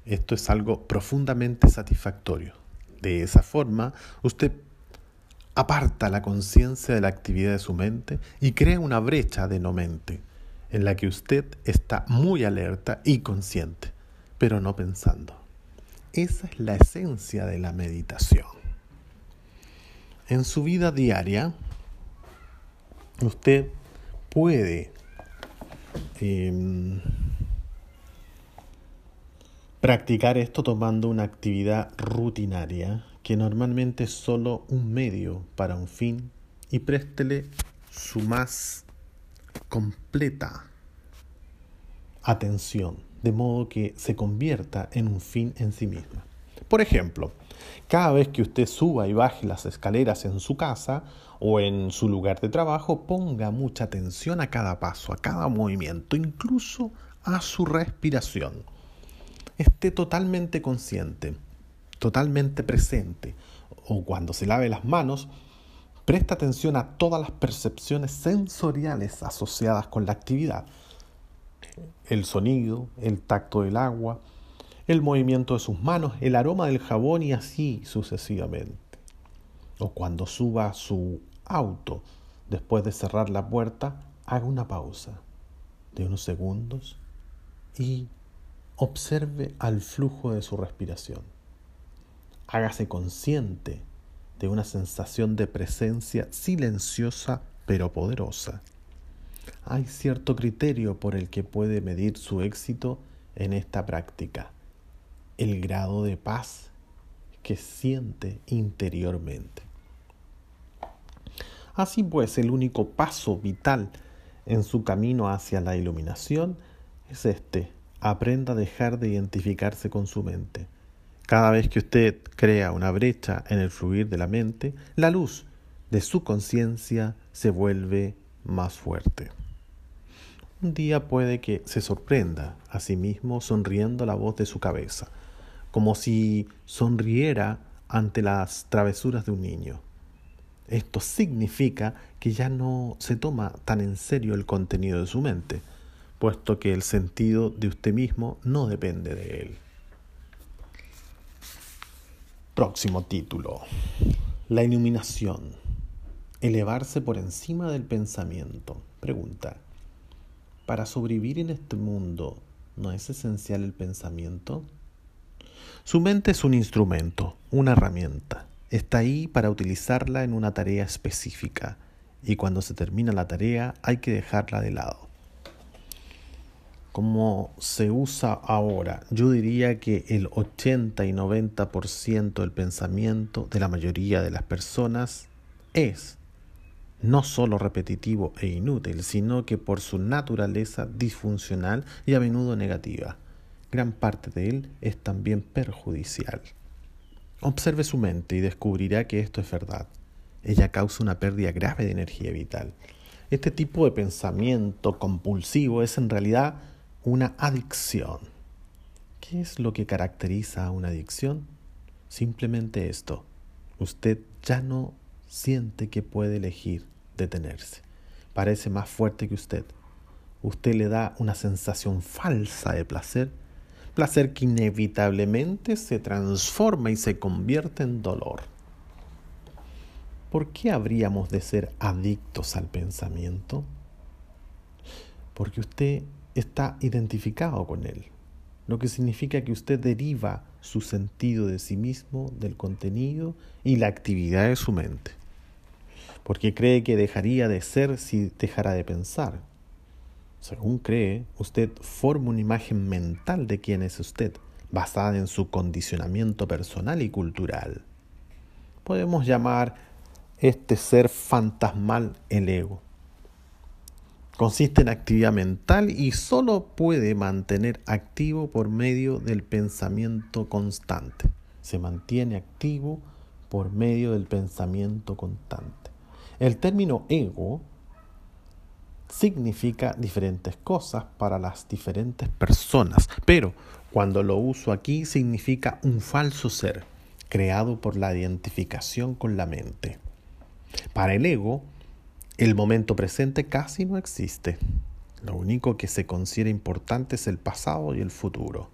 Speaker 1: Esto es algo profundamente satisfactorio. De esa forma, usted aparta la conciencia de la actividad de su mente y crea una brecha de no mente en la que usted está muy alerta y consciente, pero no pensando. Esa es la esencia de la meditación. En su vida diaria, usted puede em, practicar esto tomando una actividad rutinaria que normalmente es solo un medio para un fin y préstele su más completa atención de modo que se convierta en un fin en sí misma. Por ejemplo, cada vez que usted suba y baje las escaleras en su casa o en su lugar de trabajo, ponga mucha atención a cada paso, a cada movimiento, incluso a su respiración. Esté totalmente consciente, totalmente presente, o cuando se lave las manos, presta atención a todas las percepciones sensoriales asociadas con la actividad el sonido, el tacto del agua, el movimiento de sus manos, el aroma del jabón y así sucesivamente. O cuando suba a su auto, después de cerrar la puerta, haga una pausa de unos segundos y observe al flujo de su respiración. Hágase consciente de una sensación de presencia silenciosa pero poderosa hay cierto criterio por el que puede medir su éxito en esta práctica, el grado de paz que siente interiormente. Así pues, el único paso vital en su camino hacia la iluminación es este, aprenda a dejar de identificarse con su mente. Cada vez que usted crea una brecha en el fluir de la mente, la luz de su conciencia se vuelve más fuerte. Un día puede que se sorprenda a sí mismo sonriendo la voz de su cabeza, como si sonriera ante las travesuras de un niño. Esto significa que ya no se toma tan en serio el contenido de su mente, puesto que el sentido de usted mismo no depende de él. Próximo título. La iluminación. Elevarse por encima del pensamiento. Pregunta. Para sobrevivir en este mundo, ¿no es esencial el pensamiento? Su mente es un instrumento, una herramienta. Está ahí para utilizarla en una tarea específica y cuando se termina la tarea hay que dejarla de lado. Como se usa ahora, yo diría que el 80 y 90% del pensamiento de la mayoría de las personas es no solo repetitivo e inútil, sino que por su naturaleza disfuncional y a menudo negativa. Gran parte de él es también perjudicial. Observe su mente y descubrirá que esto es verdad. Ella causa una pérdida grave de energía vital. Este tipo de pensamiento compulsivo es en realidad una adicción. ¿Qué es lo que caracteriza a una adicción? Simplemente esto. Usted ya no siente que puede elegir detenerse. Parece más fuerte que usted. Usted le da una sensación falsa de placer, placer que inevitablemente se transforma y se convierte en dolor. ¿Por qué habríamos de ser adictos al pensamiento? Porque usted está identificado con él, lo que significa que usted deriva su sentido de sí mismo del contenido y la actividad de su mente, porque cree que dejaría de ser si dejara de pensar. Según cree, usted forma una imagen mental de quién es usted, basada en su condicionamiento personal y cultural. Podemos llamar este ser fantasmal el ego. Consiste en actividad mental y solo puede mantener activo por medio del pensamiento constante. Se mantiene activo por medio del pensamiento constante. El término ego significa diferentes cosas para las diferentes personas, pero cuando lo uso aquí significa un falso ser creado por la identificación con la mente. Para el ego, el momento presente casi no existe. Lo único que se considera importante es el pasado y el futuro.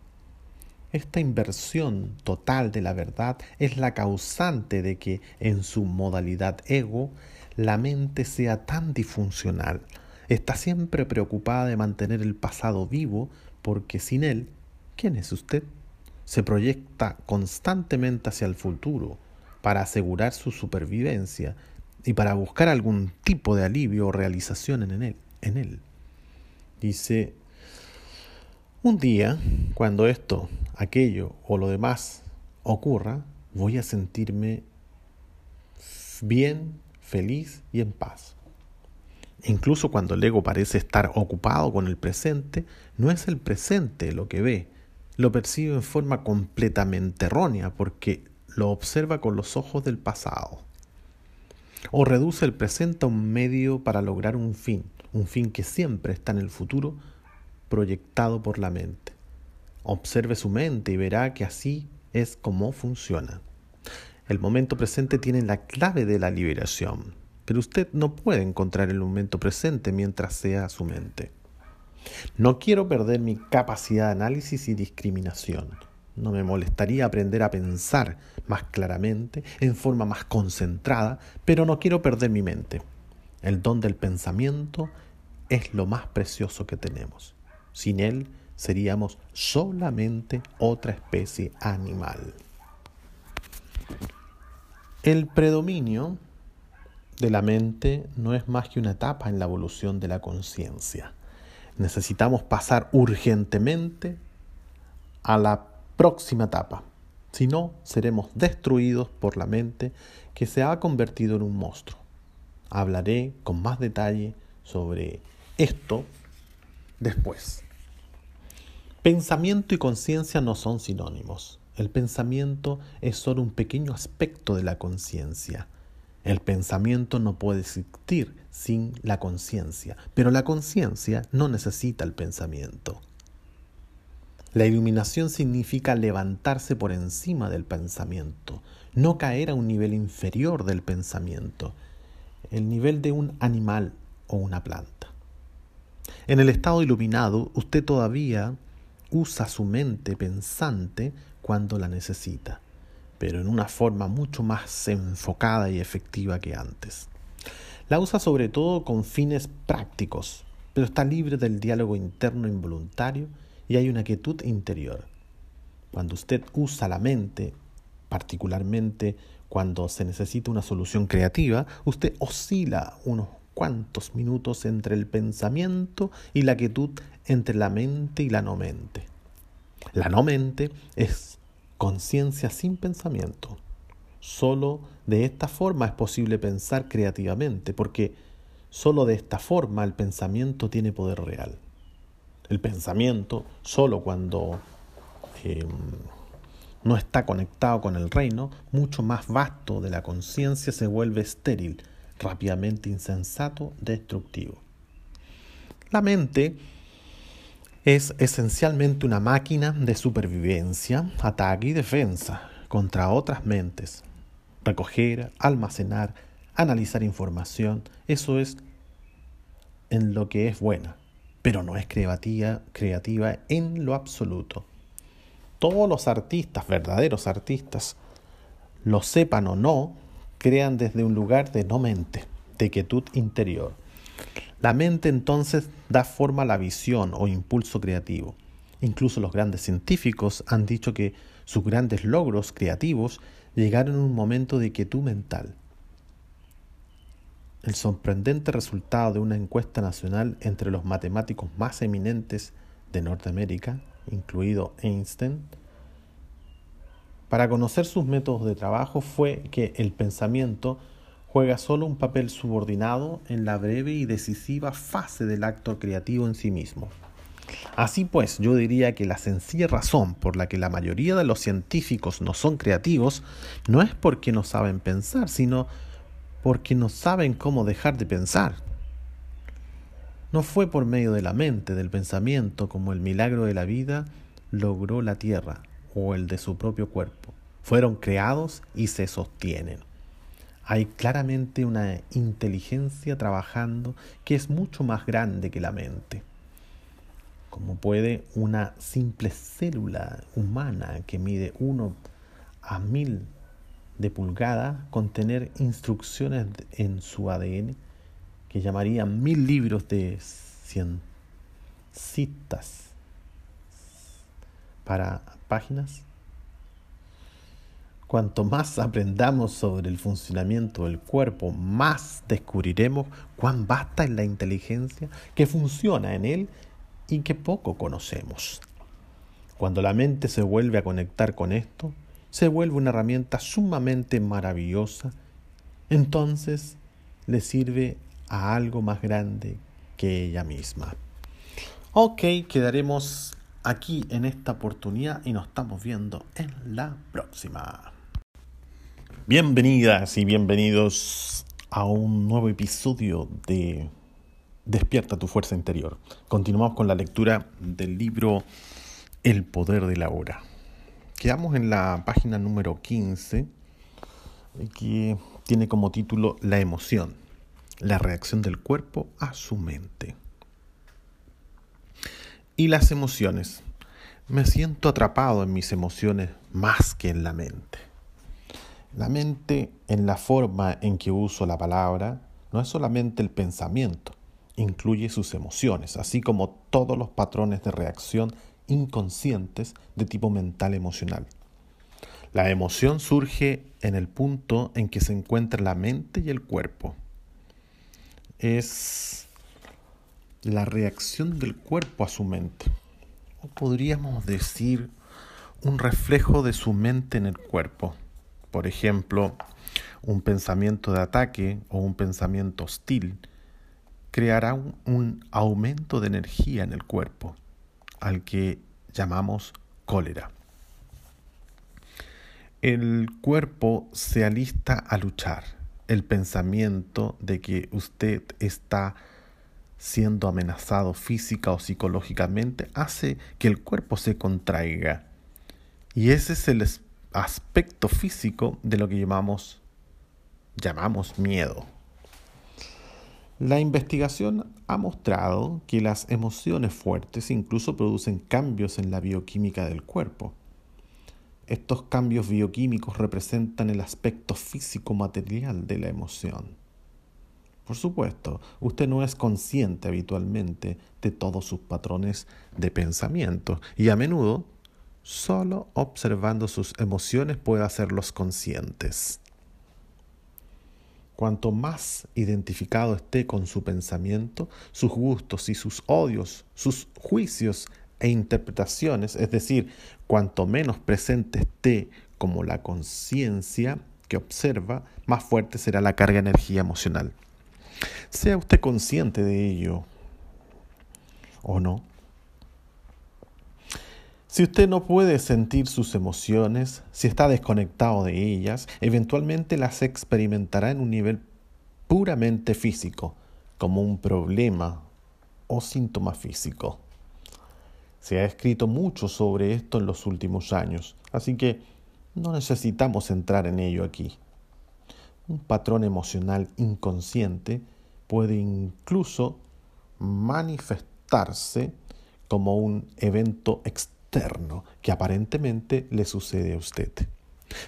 Speaker 1: Esta inversión total de la verdad es la causante de que en su modalidad ego la mente sea tan disfuncional. Está siempre preocupada de mantener el pasado vivo porque sin él, ¿quién es usted? Se proyecta constantemente hacia el futuro para asegurar su supervivencia y para buscar algún tipo de alivio o realización en él. En él. Dice, un día, cuando esto, aquello o lo demás ocurra, voy a sentirme bien, feliz y en paz. Incluso cuando el ego parece estar ocupado con el presente, no es el presente lo que ve, lo percibe en forma completamente errónea porque lo observa con los ojos del pasado o reduce el presente a un medio para lograr un fin, un fin que siempre está en el futuro proyectado por la mente. Observe su mente y verá que así es como funciona. El momento presente tiene la clave de la liberación, pero usted no puede encontrar el momento presente mientras sea su mente. No quiero perder mi capacidad de análisis y discriminación. No me molestaría aprender a pensar más claramente, en forma más concentrada, pero no quiero perder mi mente. El don del pensamiento es lo más precioso que tenemos. Sin él seríamos solamente otra especie animal. El predominio de la mente no es más que una etapa en la evolución de la conciencia. Necesitamos pasar urgentemente a la próxima etapa. Si no, seremos destruidos por la mente que se ha convertido en un monstruo. Hablaré con más detalle sobre esto después. Pensamiento y conciencia no son sinónimos. El pensamiento es solo un pequeño aspecto de la conciencia. El pensamiento no puede existir sin la conciencia, pero la conciencia no necesita el pensamiento. La iluminación significa levantarse por encima del pensamiento, no caer a un nivel inferior del pensamiento, el nivel de un animal o una planta. En el estado iluminado, usted todavía usa su mente pensante cuando la necesita, pero en una forma mucho más enfocada y efectiva que antes. La usa sobre todo con fines prácticos, pero está libre del diálogo interno involuntario y hay una quietud interior. Cuando usted usa la mente, particularmente cuando se necesita una solución creativa, usted oscila unos cuantos minutos entre el pensamiento y la quietud entre la mente y la no mente. La no mente es conciencia sin pensamiento. Solo de esta forma es posible pensar creativamente, porque solo de esta forma el pensamiento tiene poder real el pensamiento, solo cuando em, no está conectado con el reino, mucho más vasto de la conciencia se vuelve estéril, rápidamente insensato, destructivo. La mente es esencialmente una máquina de supervivencia, ataque y defensa contra otras mentes. Recoger, almacenar, analizar información, eso es en lo que es buena, pero no es creativa, creativa en lo absoluto. Todos los artistas, verdaderos artistas, lo sepan o no, crean desde un lugar de no mente, de quietud interior. La mente entonces da forma a la visión o impulso creativo. Incluso los grandes científicos han dicho que sus grandes logros creativos llegaron en un momento de quietud mental. El sorprendente resultado de una encuesta nacional entre los matemáticos más eminentes de Norteamérica, incluido Einstein, para conocer sus métodos de trabajo fue que el pensamiento juega solo un papel subordinado en la breve y decisiva fase del acto creativo en sí mismo. Así pues, yo diría que la sencilla razón por la que la mayoría de los científicos no son creativos no es porque no saben pensar, sino porque no saben cómo dejar de pensar. No fue por medio de la mente, del pensamiento, como el milagro de la vida logró la tierra o el de su propio cuerpo. Fueron creados y se sostienen. Hay claramente una inteligencia trabajando que es mucho más grande que la mente. Como puede una simple célula humana que mide uno a mil de pulgada contener instrucciones en su ADN que llamarían mil libros de cien citas para páginas. Cuanto más aprendamos sobre el funcionamiento del cuerpo, más descubriremos cuán vasta es la inteligencia que funciona en él y que poco conocemos. Cuando la mente se vuelve a conectar con esto, se vuelve una herramienta sumamente maravillosa, entonces le sirve a algo más grande que ella misma. Ok, quedaremos aquí en esta oportunidad y nos estamos viendo en la próxima. Bienvenidas y bienvenidos a un nuevo episodio de Despierta tu fuerza interior. Continuamos con la lectura del libro El poder de la hora. Quedamos en la página número 15, que tiene como título La emoción, la reacción del cuerpo a su mente. Y las emociones. Me siento atrapado en mis emociones más que en la mente. La mente, en la forma en que uso la palabra, no es solamente el pensamiento, incluye sus emociones, así como todos los patrones de reacción inconscientes de tipo mental emocional. La emoción surge en el punto en que se encuentra la mente y el cuerpo. Es la reacción del cuerpo a su mente. O podríamos decir un reflejo de su mente en el cuerpo. Por ejemplo, un pensamiento de ataque o un pensamiento hostil creará un, un aumento de energía en el cuerpo al que llamamos cólera. El cuerpo se alista a luchar. El pensamiento de que usted está siendo amenazado física o psicológicamente hace que el cuerpo se contraiga. Y ese es el aspecto físico de lo que llamamos, llamamos miedo. La investigación ha mostrado que las emociones fuertes incluso producen cambios en la bioquímica del cuerpo. Estos cambios bioquímicos representan el aspecto físico-material de la emoción. Por supuesto, usted no es consciente habitualmente de todos sus patrones de pensamiento y a menudo solo observando sus emociones puede hacerlos conscientes. Cuanto más identificado esté con su pensamiento, sus gustos y sus odios, sus juicios e interpretaciones, es decir, cuanto menos presente esté como la conciencia que observa, más fuerte será la carga de energía emocional. Sea usted consciente de ello o no. Si usted no puede sentir sus emociones, si está desconectado de ellas, eventualmente las experimentará en un nivel puramente físico, como un problema o síntoma físico. Se ha escrito mucho sobre esto en los últimos años, así que no necesitamos entrar en ello aquí. Un patrón emocional inconsciente puede incluso manifestarse como un evento externo que aparentemente le sucede a usted.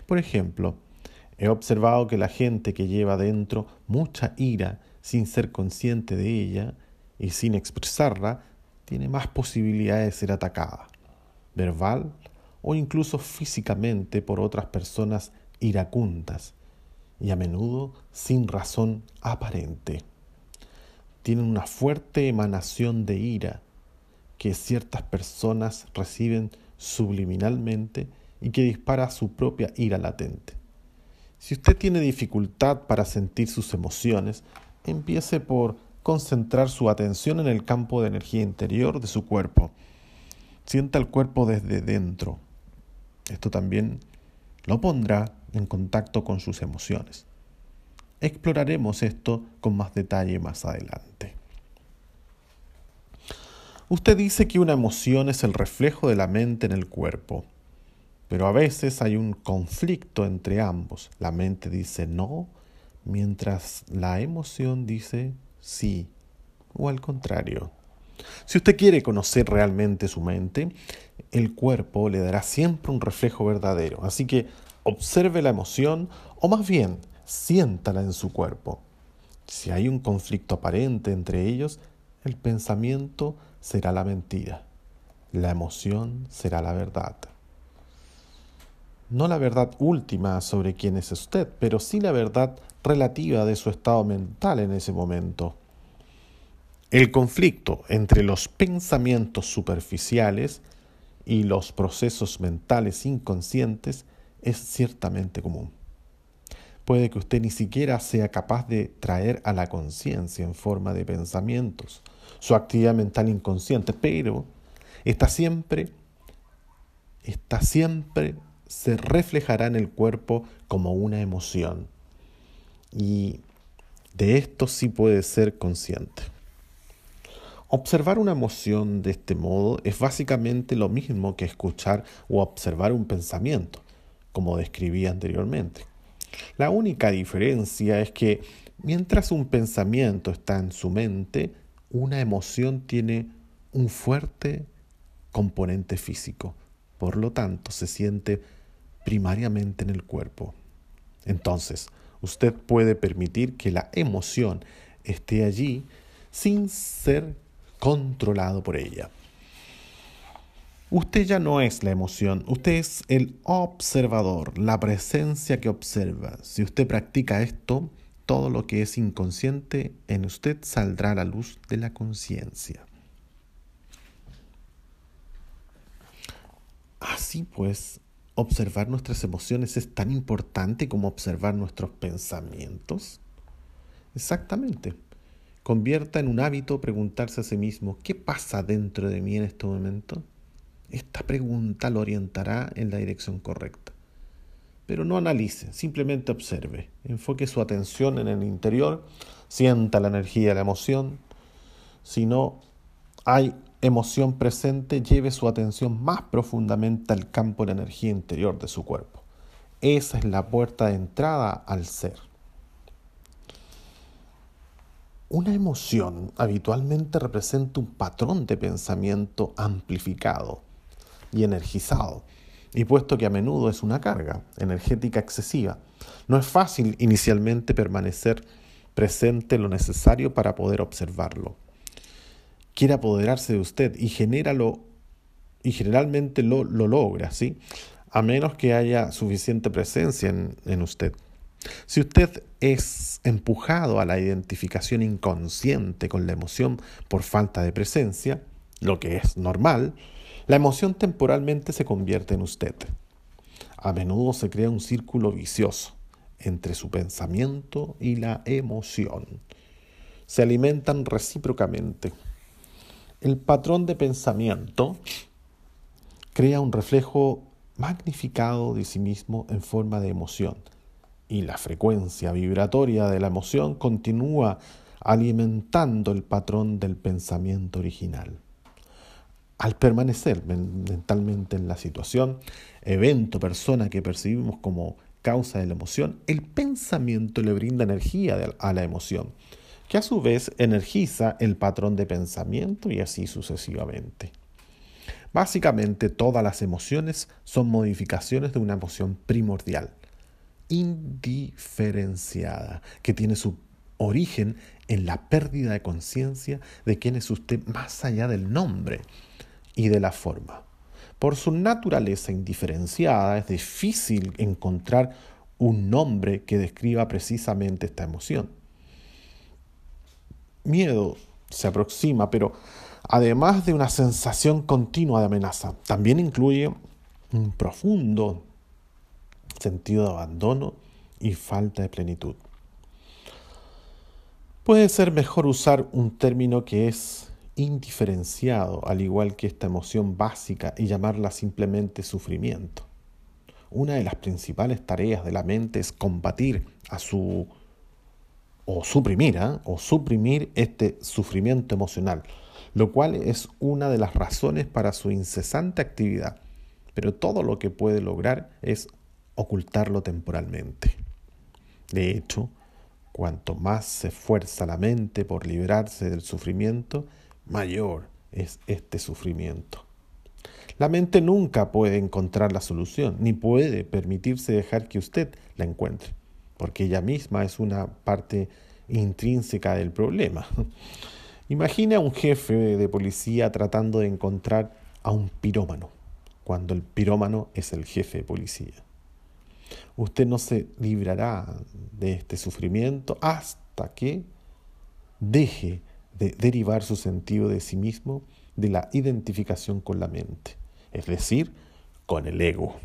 Speaker 1: Por ejemplo, he observado que la gente que lleva dentro mucha ira sin ser consciente de ella y sin expresarla, tiene más posibilidades de ser atacada, verbal o incluso físicamente por otras personas iracundas y a menudo sin razón aparente. Tienen una fuerte emanación de ira que ciertas personas reciben subliminalmente y que dispara su propia ira latente. Si usted tiene dificultad para sentir sus emociones, empiece por concentrar su atención en el campo de energía interior de su cuerpo. Sienta el cuerpo desde dentro. Esto también lo pondrá en contacto con sus emociones. Exploraremos esto con más detalle más adelante. Usted dice que una emoción es el reflejo de la mente en el cuerpo, pero a veces hay un conflicto entre ambos. La mente dice no, mientras la emoción dice sí, o al contrario. Si usted quiere conocer realmente su mente, el cuerpo le dará siempre un reflejo verdadero. Así que observe la emoción, o más bien, siéntala en su cuerpo. Si hay un conflicto aparente entre ellos, el pensamiento será la mentira, la emoción será la verdad. No la verdad última sobre quién es usted, pero sí la verdad relativa de su estado mental en ese momento. El conflicto entre los pensamientos superficiales y los procesos mentales inconscientes es ciertamente común. Puede que usted ni siquiera sea capaz de traer a la conciencia en forma de pensamientos su actividad mental inconsciente, pero está siempre, está siempre, se reflejará en el cuerpo como una emoción. Y de esto sí puede ser consciente. Observar una emoción de este modo es básicamente lo mismo que escuchar o observar un pensamiento, como describí anteriormente. La única diferencia es que mientras un pensamiento está en su mente, una emoción tiene un fuerte componente físico, por lo tanto se siente primariamente en el cuerpo. Entonces, usted puede permitir que la emoción esté allí sin ser controlado por ella. Usted ya no es la emoción, usted es el observador, la presencia que observa. Si usted practica esto, todo lo que es inconsciente en usted saldrá a la luz de la conciencia. Así pues, observar nuestras emociones es tan importante como observar nuestros pensamientos? Exactamente. Convierta en un hábito preguntarse a sí mismo, ¿qué pasa dentro de mí en este momento? Esta pregunta lo orientará en la dirección correcta. Pero no analice, simplemente observe. Enfoque su atención en el interior, sienta la energía la emoción. Si no hay emoción presente, lleve su atención más profundamente al campo de energía interior de su cuerpo. Esa es la puerta de entrada al ser. Una emoción habitualmente representa un patrón de pensamiento amplificado y energizado, y puesto que a menudo es una carga energética excesiva, no es fácil inicialmente permanecer presente lo necesario para poder observarlo quiere apoderarse de usted y y generalmente lo, lo logra, ¿sí? A menos que haya suficiente presencia en, en usted. Si usted es empujado a la identificación inconsciente con la emoción por falta de presencia, lo que es normal, la emoción temporalmente se convierte en usted. A menudo se crea un círculo vicioso entre su pensamiento y la emoción. Se alimentan recíprocamente. El patrón de pensamiento crea un reflejo magnificado de sí mismo en forma de emoción y la frecuencia vibratoria de la emoción continúa alimentando el patrón del pensamiento original. Al permanecer mentalmente en la situación, evento, persona que percibimos como causa de la emoción, el pensamiento le brinda energía a la emoción, que a su vez energiza el patrón de pensamiento y así sucesivamente. Básicamente todas las emociones son modificaciones de una emoción primordial, indiferenciada, que tiene su origen en la pérdida de conciencia de quién es usted más allá del nombre y de la forma. Por su naturaleza indiferenciada es difícil encontrar un nombre que describa precisamente esta emoción. Miedo se aproxima, pero además de una sensación continua de amenaza, también incluye un profundo sentido de abandono y falta de plenitud. Puede ser mejor usar un término que es indiferenciado, al igual que esta emoción básica, y llamarla simplemente sufrimiento. Una de las principales tareas de la mente es combatir a su o suprimir, ¿ah? o suprimir este sufrimiento emocional, lo cual es una de las razones para su incesante actividad. Pero todo lo que puede lograr es ocultarlo temporalmente. De hecho, Cuanto más se esfuerza la mente por liberarse del sufrimiento, mayor es este sufrimiento. La mente nunca puede encontrar la solución, ni puede permitirse dejar que usted la encuentre, porque ella misma es una parte intrínseca del problema. Imagine a un jefe de policía tratando de encontrar a un pirómano, cuando el pirómano es el jefe de policía. Usted no se librará de este sufrimiento hasta que deje de derivar su sentido de sí mismo de la identificación con la mente, es decir, con el ego.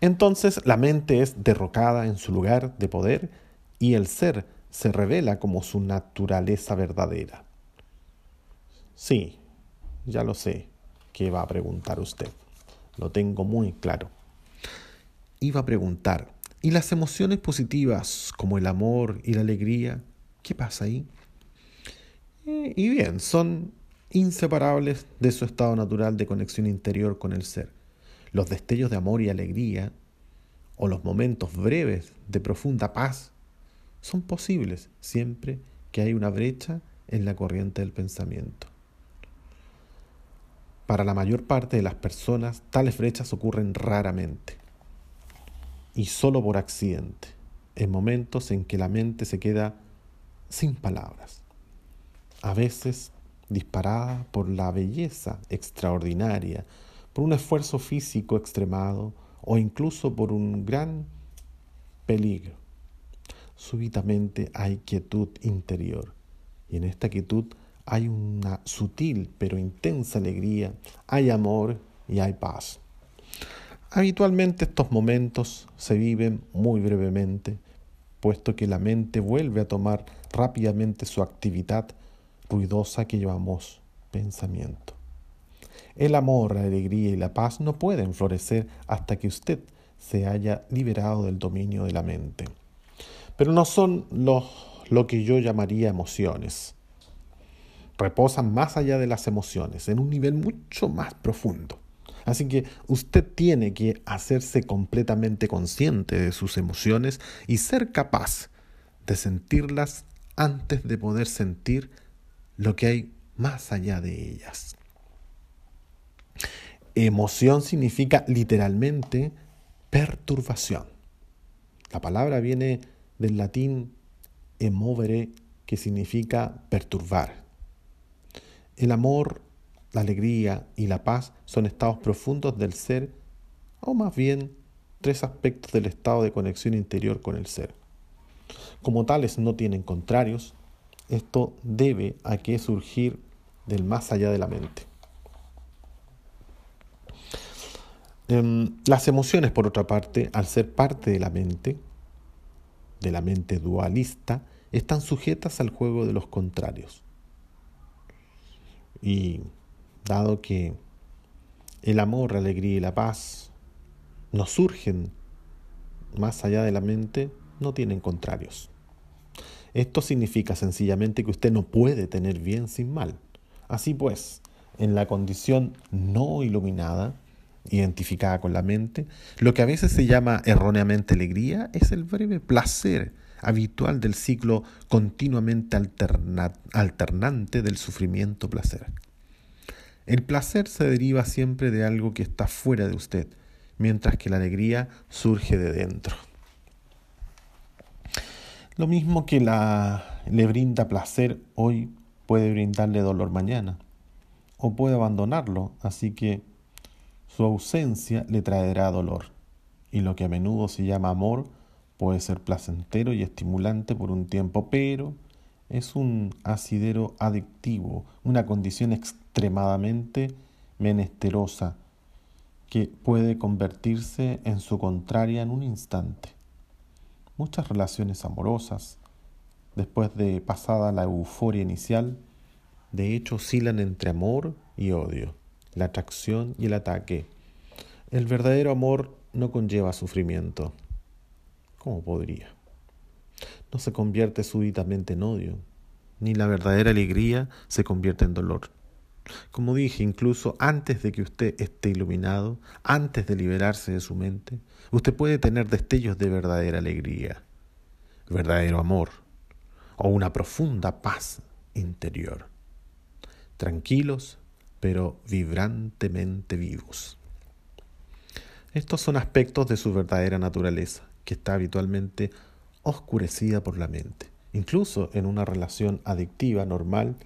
Speaker 1: Entonces la mente es derrocada en su lugar de poder y el ser se revela como su naturaleza verdadera. Sí, ya lo sé, ¿qué va a preguntar usted? Lo tengo muy claro iba a preguntar, ¿y las emociones positivas como el amor y la alegría? ¿Qué pasa ahí? Y bien, son inseparables de su estado natural de conexión interior con el ser. Los destellos de amor y alegría, o los momentos breves de profunda paz, son posibles siempre que hay una brecha en la corriente del pensamiento. Para la mayor parte de las personas, tales brechas ocurren raramente y solo por accidente, en momentos en que la mente se queda sin palabras, a veces disparada por la belleza extraordinaria, por un esfuerzo físico extremado o incluso por un gran peligro. Súbitamente hay quietud interior y en esta quietud hay una sutil pero intensa alegría, hay amor y hay paz. Habitualmente estos momentos se viven muy brevemente, puesto que la mente vuelve a tomar rápidamente su actividad ruidosa que llamamos pensamiento. El amor, la alegría y la paz no pueden florecer hasta que usted se haya liberado del dominio de la mente. Pero no son lo que yo llamaría emociones. Reposan más allá de las emociones, en un nivel mucho más profundo. Así que usted tiene que hacerse completamente consciente de sus emociones y ser capaz de sentirlas antes de poder sentir lo que hay más allá de ellas. Emoción significa literalmente perturbación. La palabra viene del latín emovere, que significa perturbar. El amor la alegría y la paz son estados profundos del ser, o más bien tres aspectos del estado de conexión interior con el ser. Como tales no tienen contrarios, esto debe a que surgir del más allá de la mente. Em, las emociones, por otra parte, al ser parte de la mente, de la mente dualista, están sujetas al juego de los contrarios. Y dado que el amor, la alegría y la paz no surgen más allá de la mente no tienen contrarios. Esto significa sencillamente que usted no puede tener bien sin mal. Así pues, en la condición no iluminada, identificada con la mente, lo que a veces se llama erróneamente alegría es el breve placer habitual del ciclo continuamente alternante del sufrimiento-placer. El placer se deriva siempre de algo que está fuera de usted, mientras que la alegría surge de dentro. Lo mismo que la, le brinda placer hoy puede brindarle dolor mañana, o puede abandonarlo, así que su ausencia le traerá dolor. Y lo que a menudo se llama amor puede ser placentero y estimulante por un tiempo, pero es un asidero adictivo, una condición extremadamente menesterosa que puede convertirse en su contraria en un instante. Muchas relaciones amorosas, después de pasada la euforia inicial, de hecho oscilan entre amor y odio, la atracción y el ataque. El verdadero amor no conlleva sufrimiento. ¿Cómo podría? no se convierte súbitamente en odio, ni la verdadera alegría se convierte en dolor. Como dije, incluso antes de que usted esté iluminado, antes de liberarse de su mente, usted puede tener destellos de verdadera alegría, verdadero amor o una profunda paz interior. Tranquilos, pero vibrantemente vivos. Estos son aspectos de su verdadera naturaleza, que está habitualmente oscurecida por la mente. Incluso en una relación adictiva normal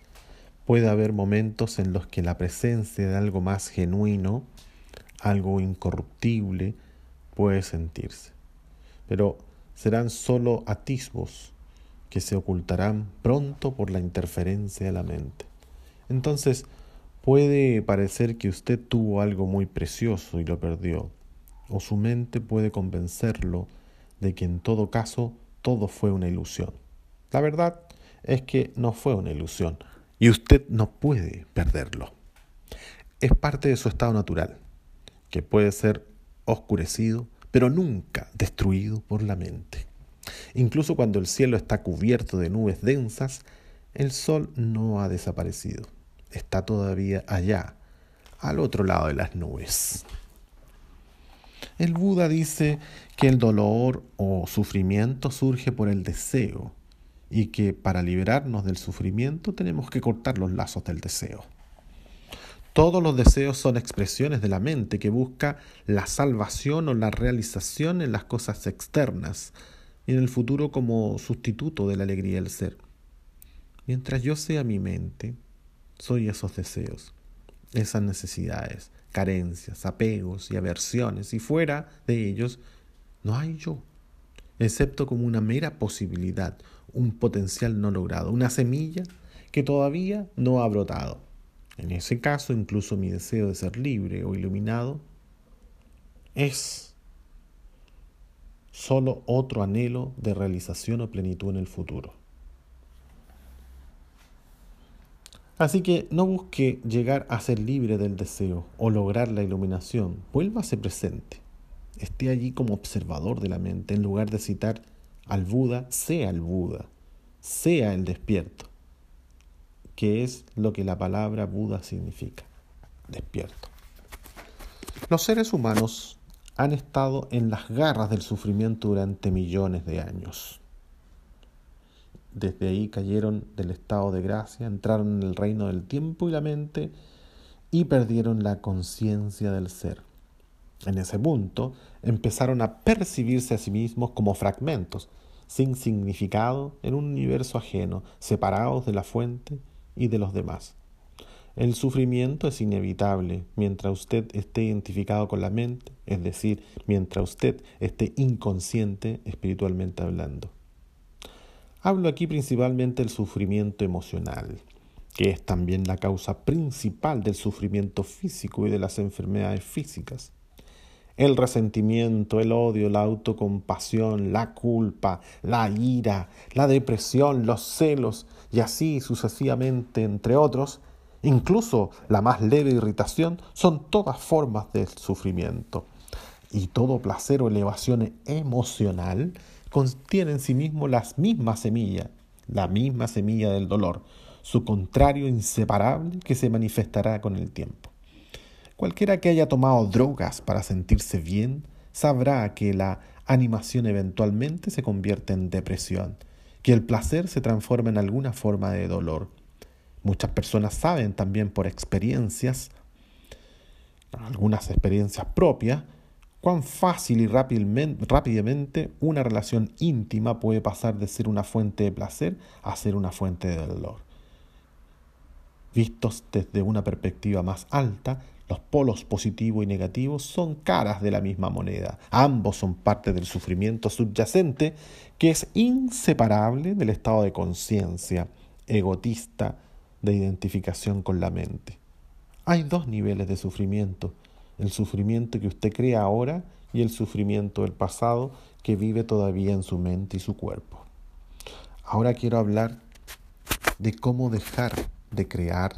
Speaker 1: puede haber momentos en los que la presencia de algo más genuino, algo incorruptible, puede sentirse. Pero serán solo atisbos que se ocultarán pronto por la interferencia de la mente. Entonces, puede parecer que usted tuvo algo muy precioso y lo perdió, o su mente puede convencerlo de que en todo caso todo fue una ilusión. La verdad es que no fue una ilusión y usted no puede perderlo. Es parte de su estado natural, que puede ser oscurecido, pero nunca destruido por la mente. Incluso cuando el cielo está cubierto de nubes densas, el sol no ha desaparecido. Está todavía allá, al otro lado de las nubes. El Buda dice que el dolor o sufrimiento surge por el deseo y que para liberarnos del sufrimiento tenemos que cortar los lazos del deseo. Todos los deseos son expresiones de la mente que busca la salvación o la realización en las cosas externas y en el futuro como sustituto de la alegría del ser. Mientras yo sea mi mente, soy esos deseos, esas necesidades, carencias, apegos y aversiones, y fuera de ellos no hay yo, excepto como una mera posibilidad, un potencial no logrado, una semilla que todavía no ha brotado. En ese caso, incluso mi deseo de ser libre o iluminado es solo otro anhelo de realización o plenitud en el futuro. Así que no busque llegar a ser libre del deseo o lograr la iluminación. Vuélvase presente. Esté allí como observador de la mente en lugar de citar al Buda, sea el Buda, sea el despierto, que es lo que la palabra Buda significa, despierto. Los seres humanos han estado en las garras del sufrimiento durante millones de años. Desde ahí cayeron del estado de gracia, entraron en el reino del tiempo y la mente y perdieron la conciencia del ser. En ese punto empezaron a percibirse a sí mismos como fragmentos, sin significado, en un universo ajeno, separados de la fuente y de los demás. El sufrimiento es inevitable mientras usted esté identificado con la mente, es decir, mientras usted esté inconsciente espiritualmente hablando. Hablo aquí principalmente del sufrimiento emocional, que es también la causa principal del sufrimiento físico y de las enfermedades físicas. El resentimiento, el odio, la autocompasión, la culpa, la ira, la depresión, los celos y así sucesivamente, entre otros, incluso la más leve irritación, son todas formas de sufrimiento. y todo placer o elevación emocional contiene en sí mismo las mismas semillas, la misma semilla del dolor, su contrario inseparable que se manifestará con el tiempo. Cualquiera que haya tomado drogas para sentirse bien sabrá que la animación eventualmente se convierte en depresión, que el placer se transforma en alguna forma de dolor. Muchas personas saben también por experiencias, algunas experiencias propias, cuán fácil y rápidamente una relación íntima puede pasar de ser una fuente de placer a ser una fuente de dolor. Vistos desde una perspectiva más alta, los polos positivo y negativo son caras de la misma moneda. Ambos son parte del sufrimiento subyacente que es inseparable del estado de conciencia egotista de identificación con la mente. Hay dos niveles de sufrimiento el sufrimiento que usted crea ahora y el sufrimiento del pasado que vive todavía en su mente y su cuerpo. Ahora quiero hablar de cómo dejar de crear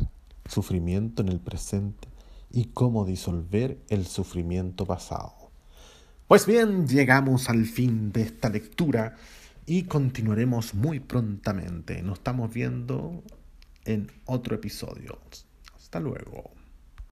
Speaker 1: sufrimiento en el presente y cómo disolver el sufrimiento pasado. Pues bien, llegamos al fin de esta lectura y continuaremos muy prontamente. Nos estamos viendo en otro episodio. Hasta luego.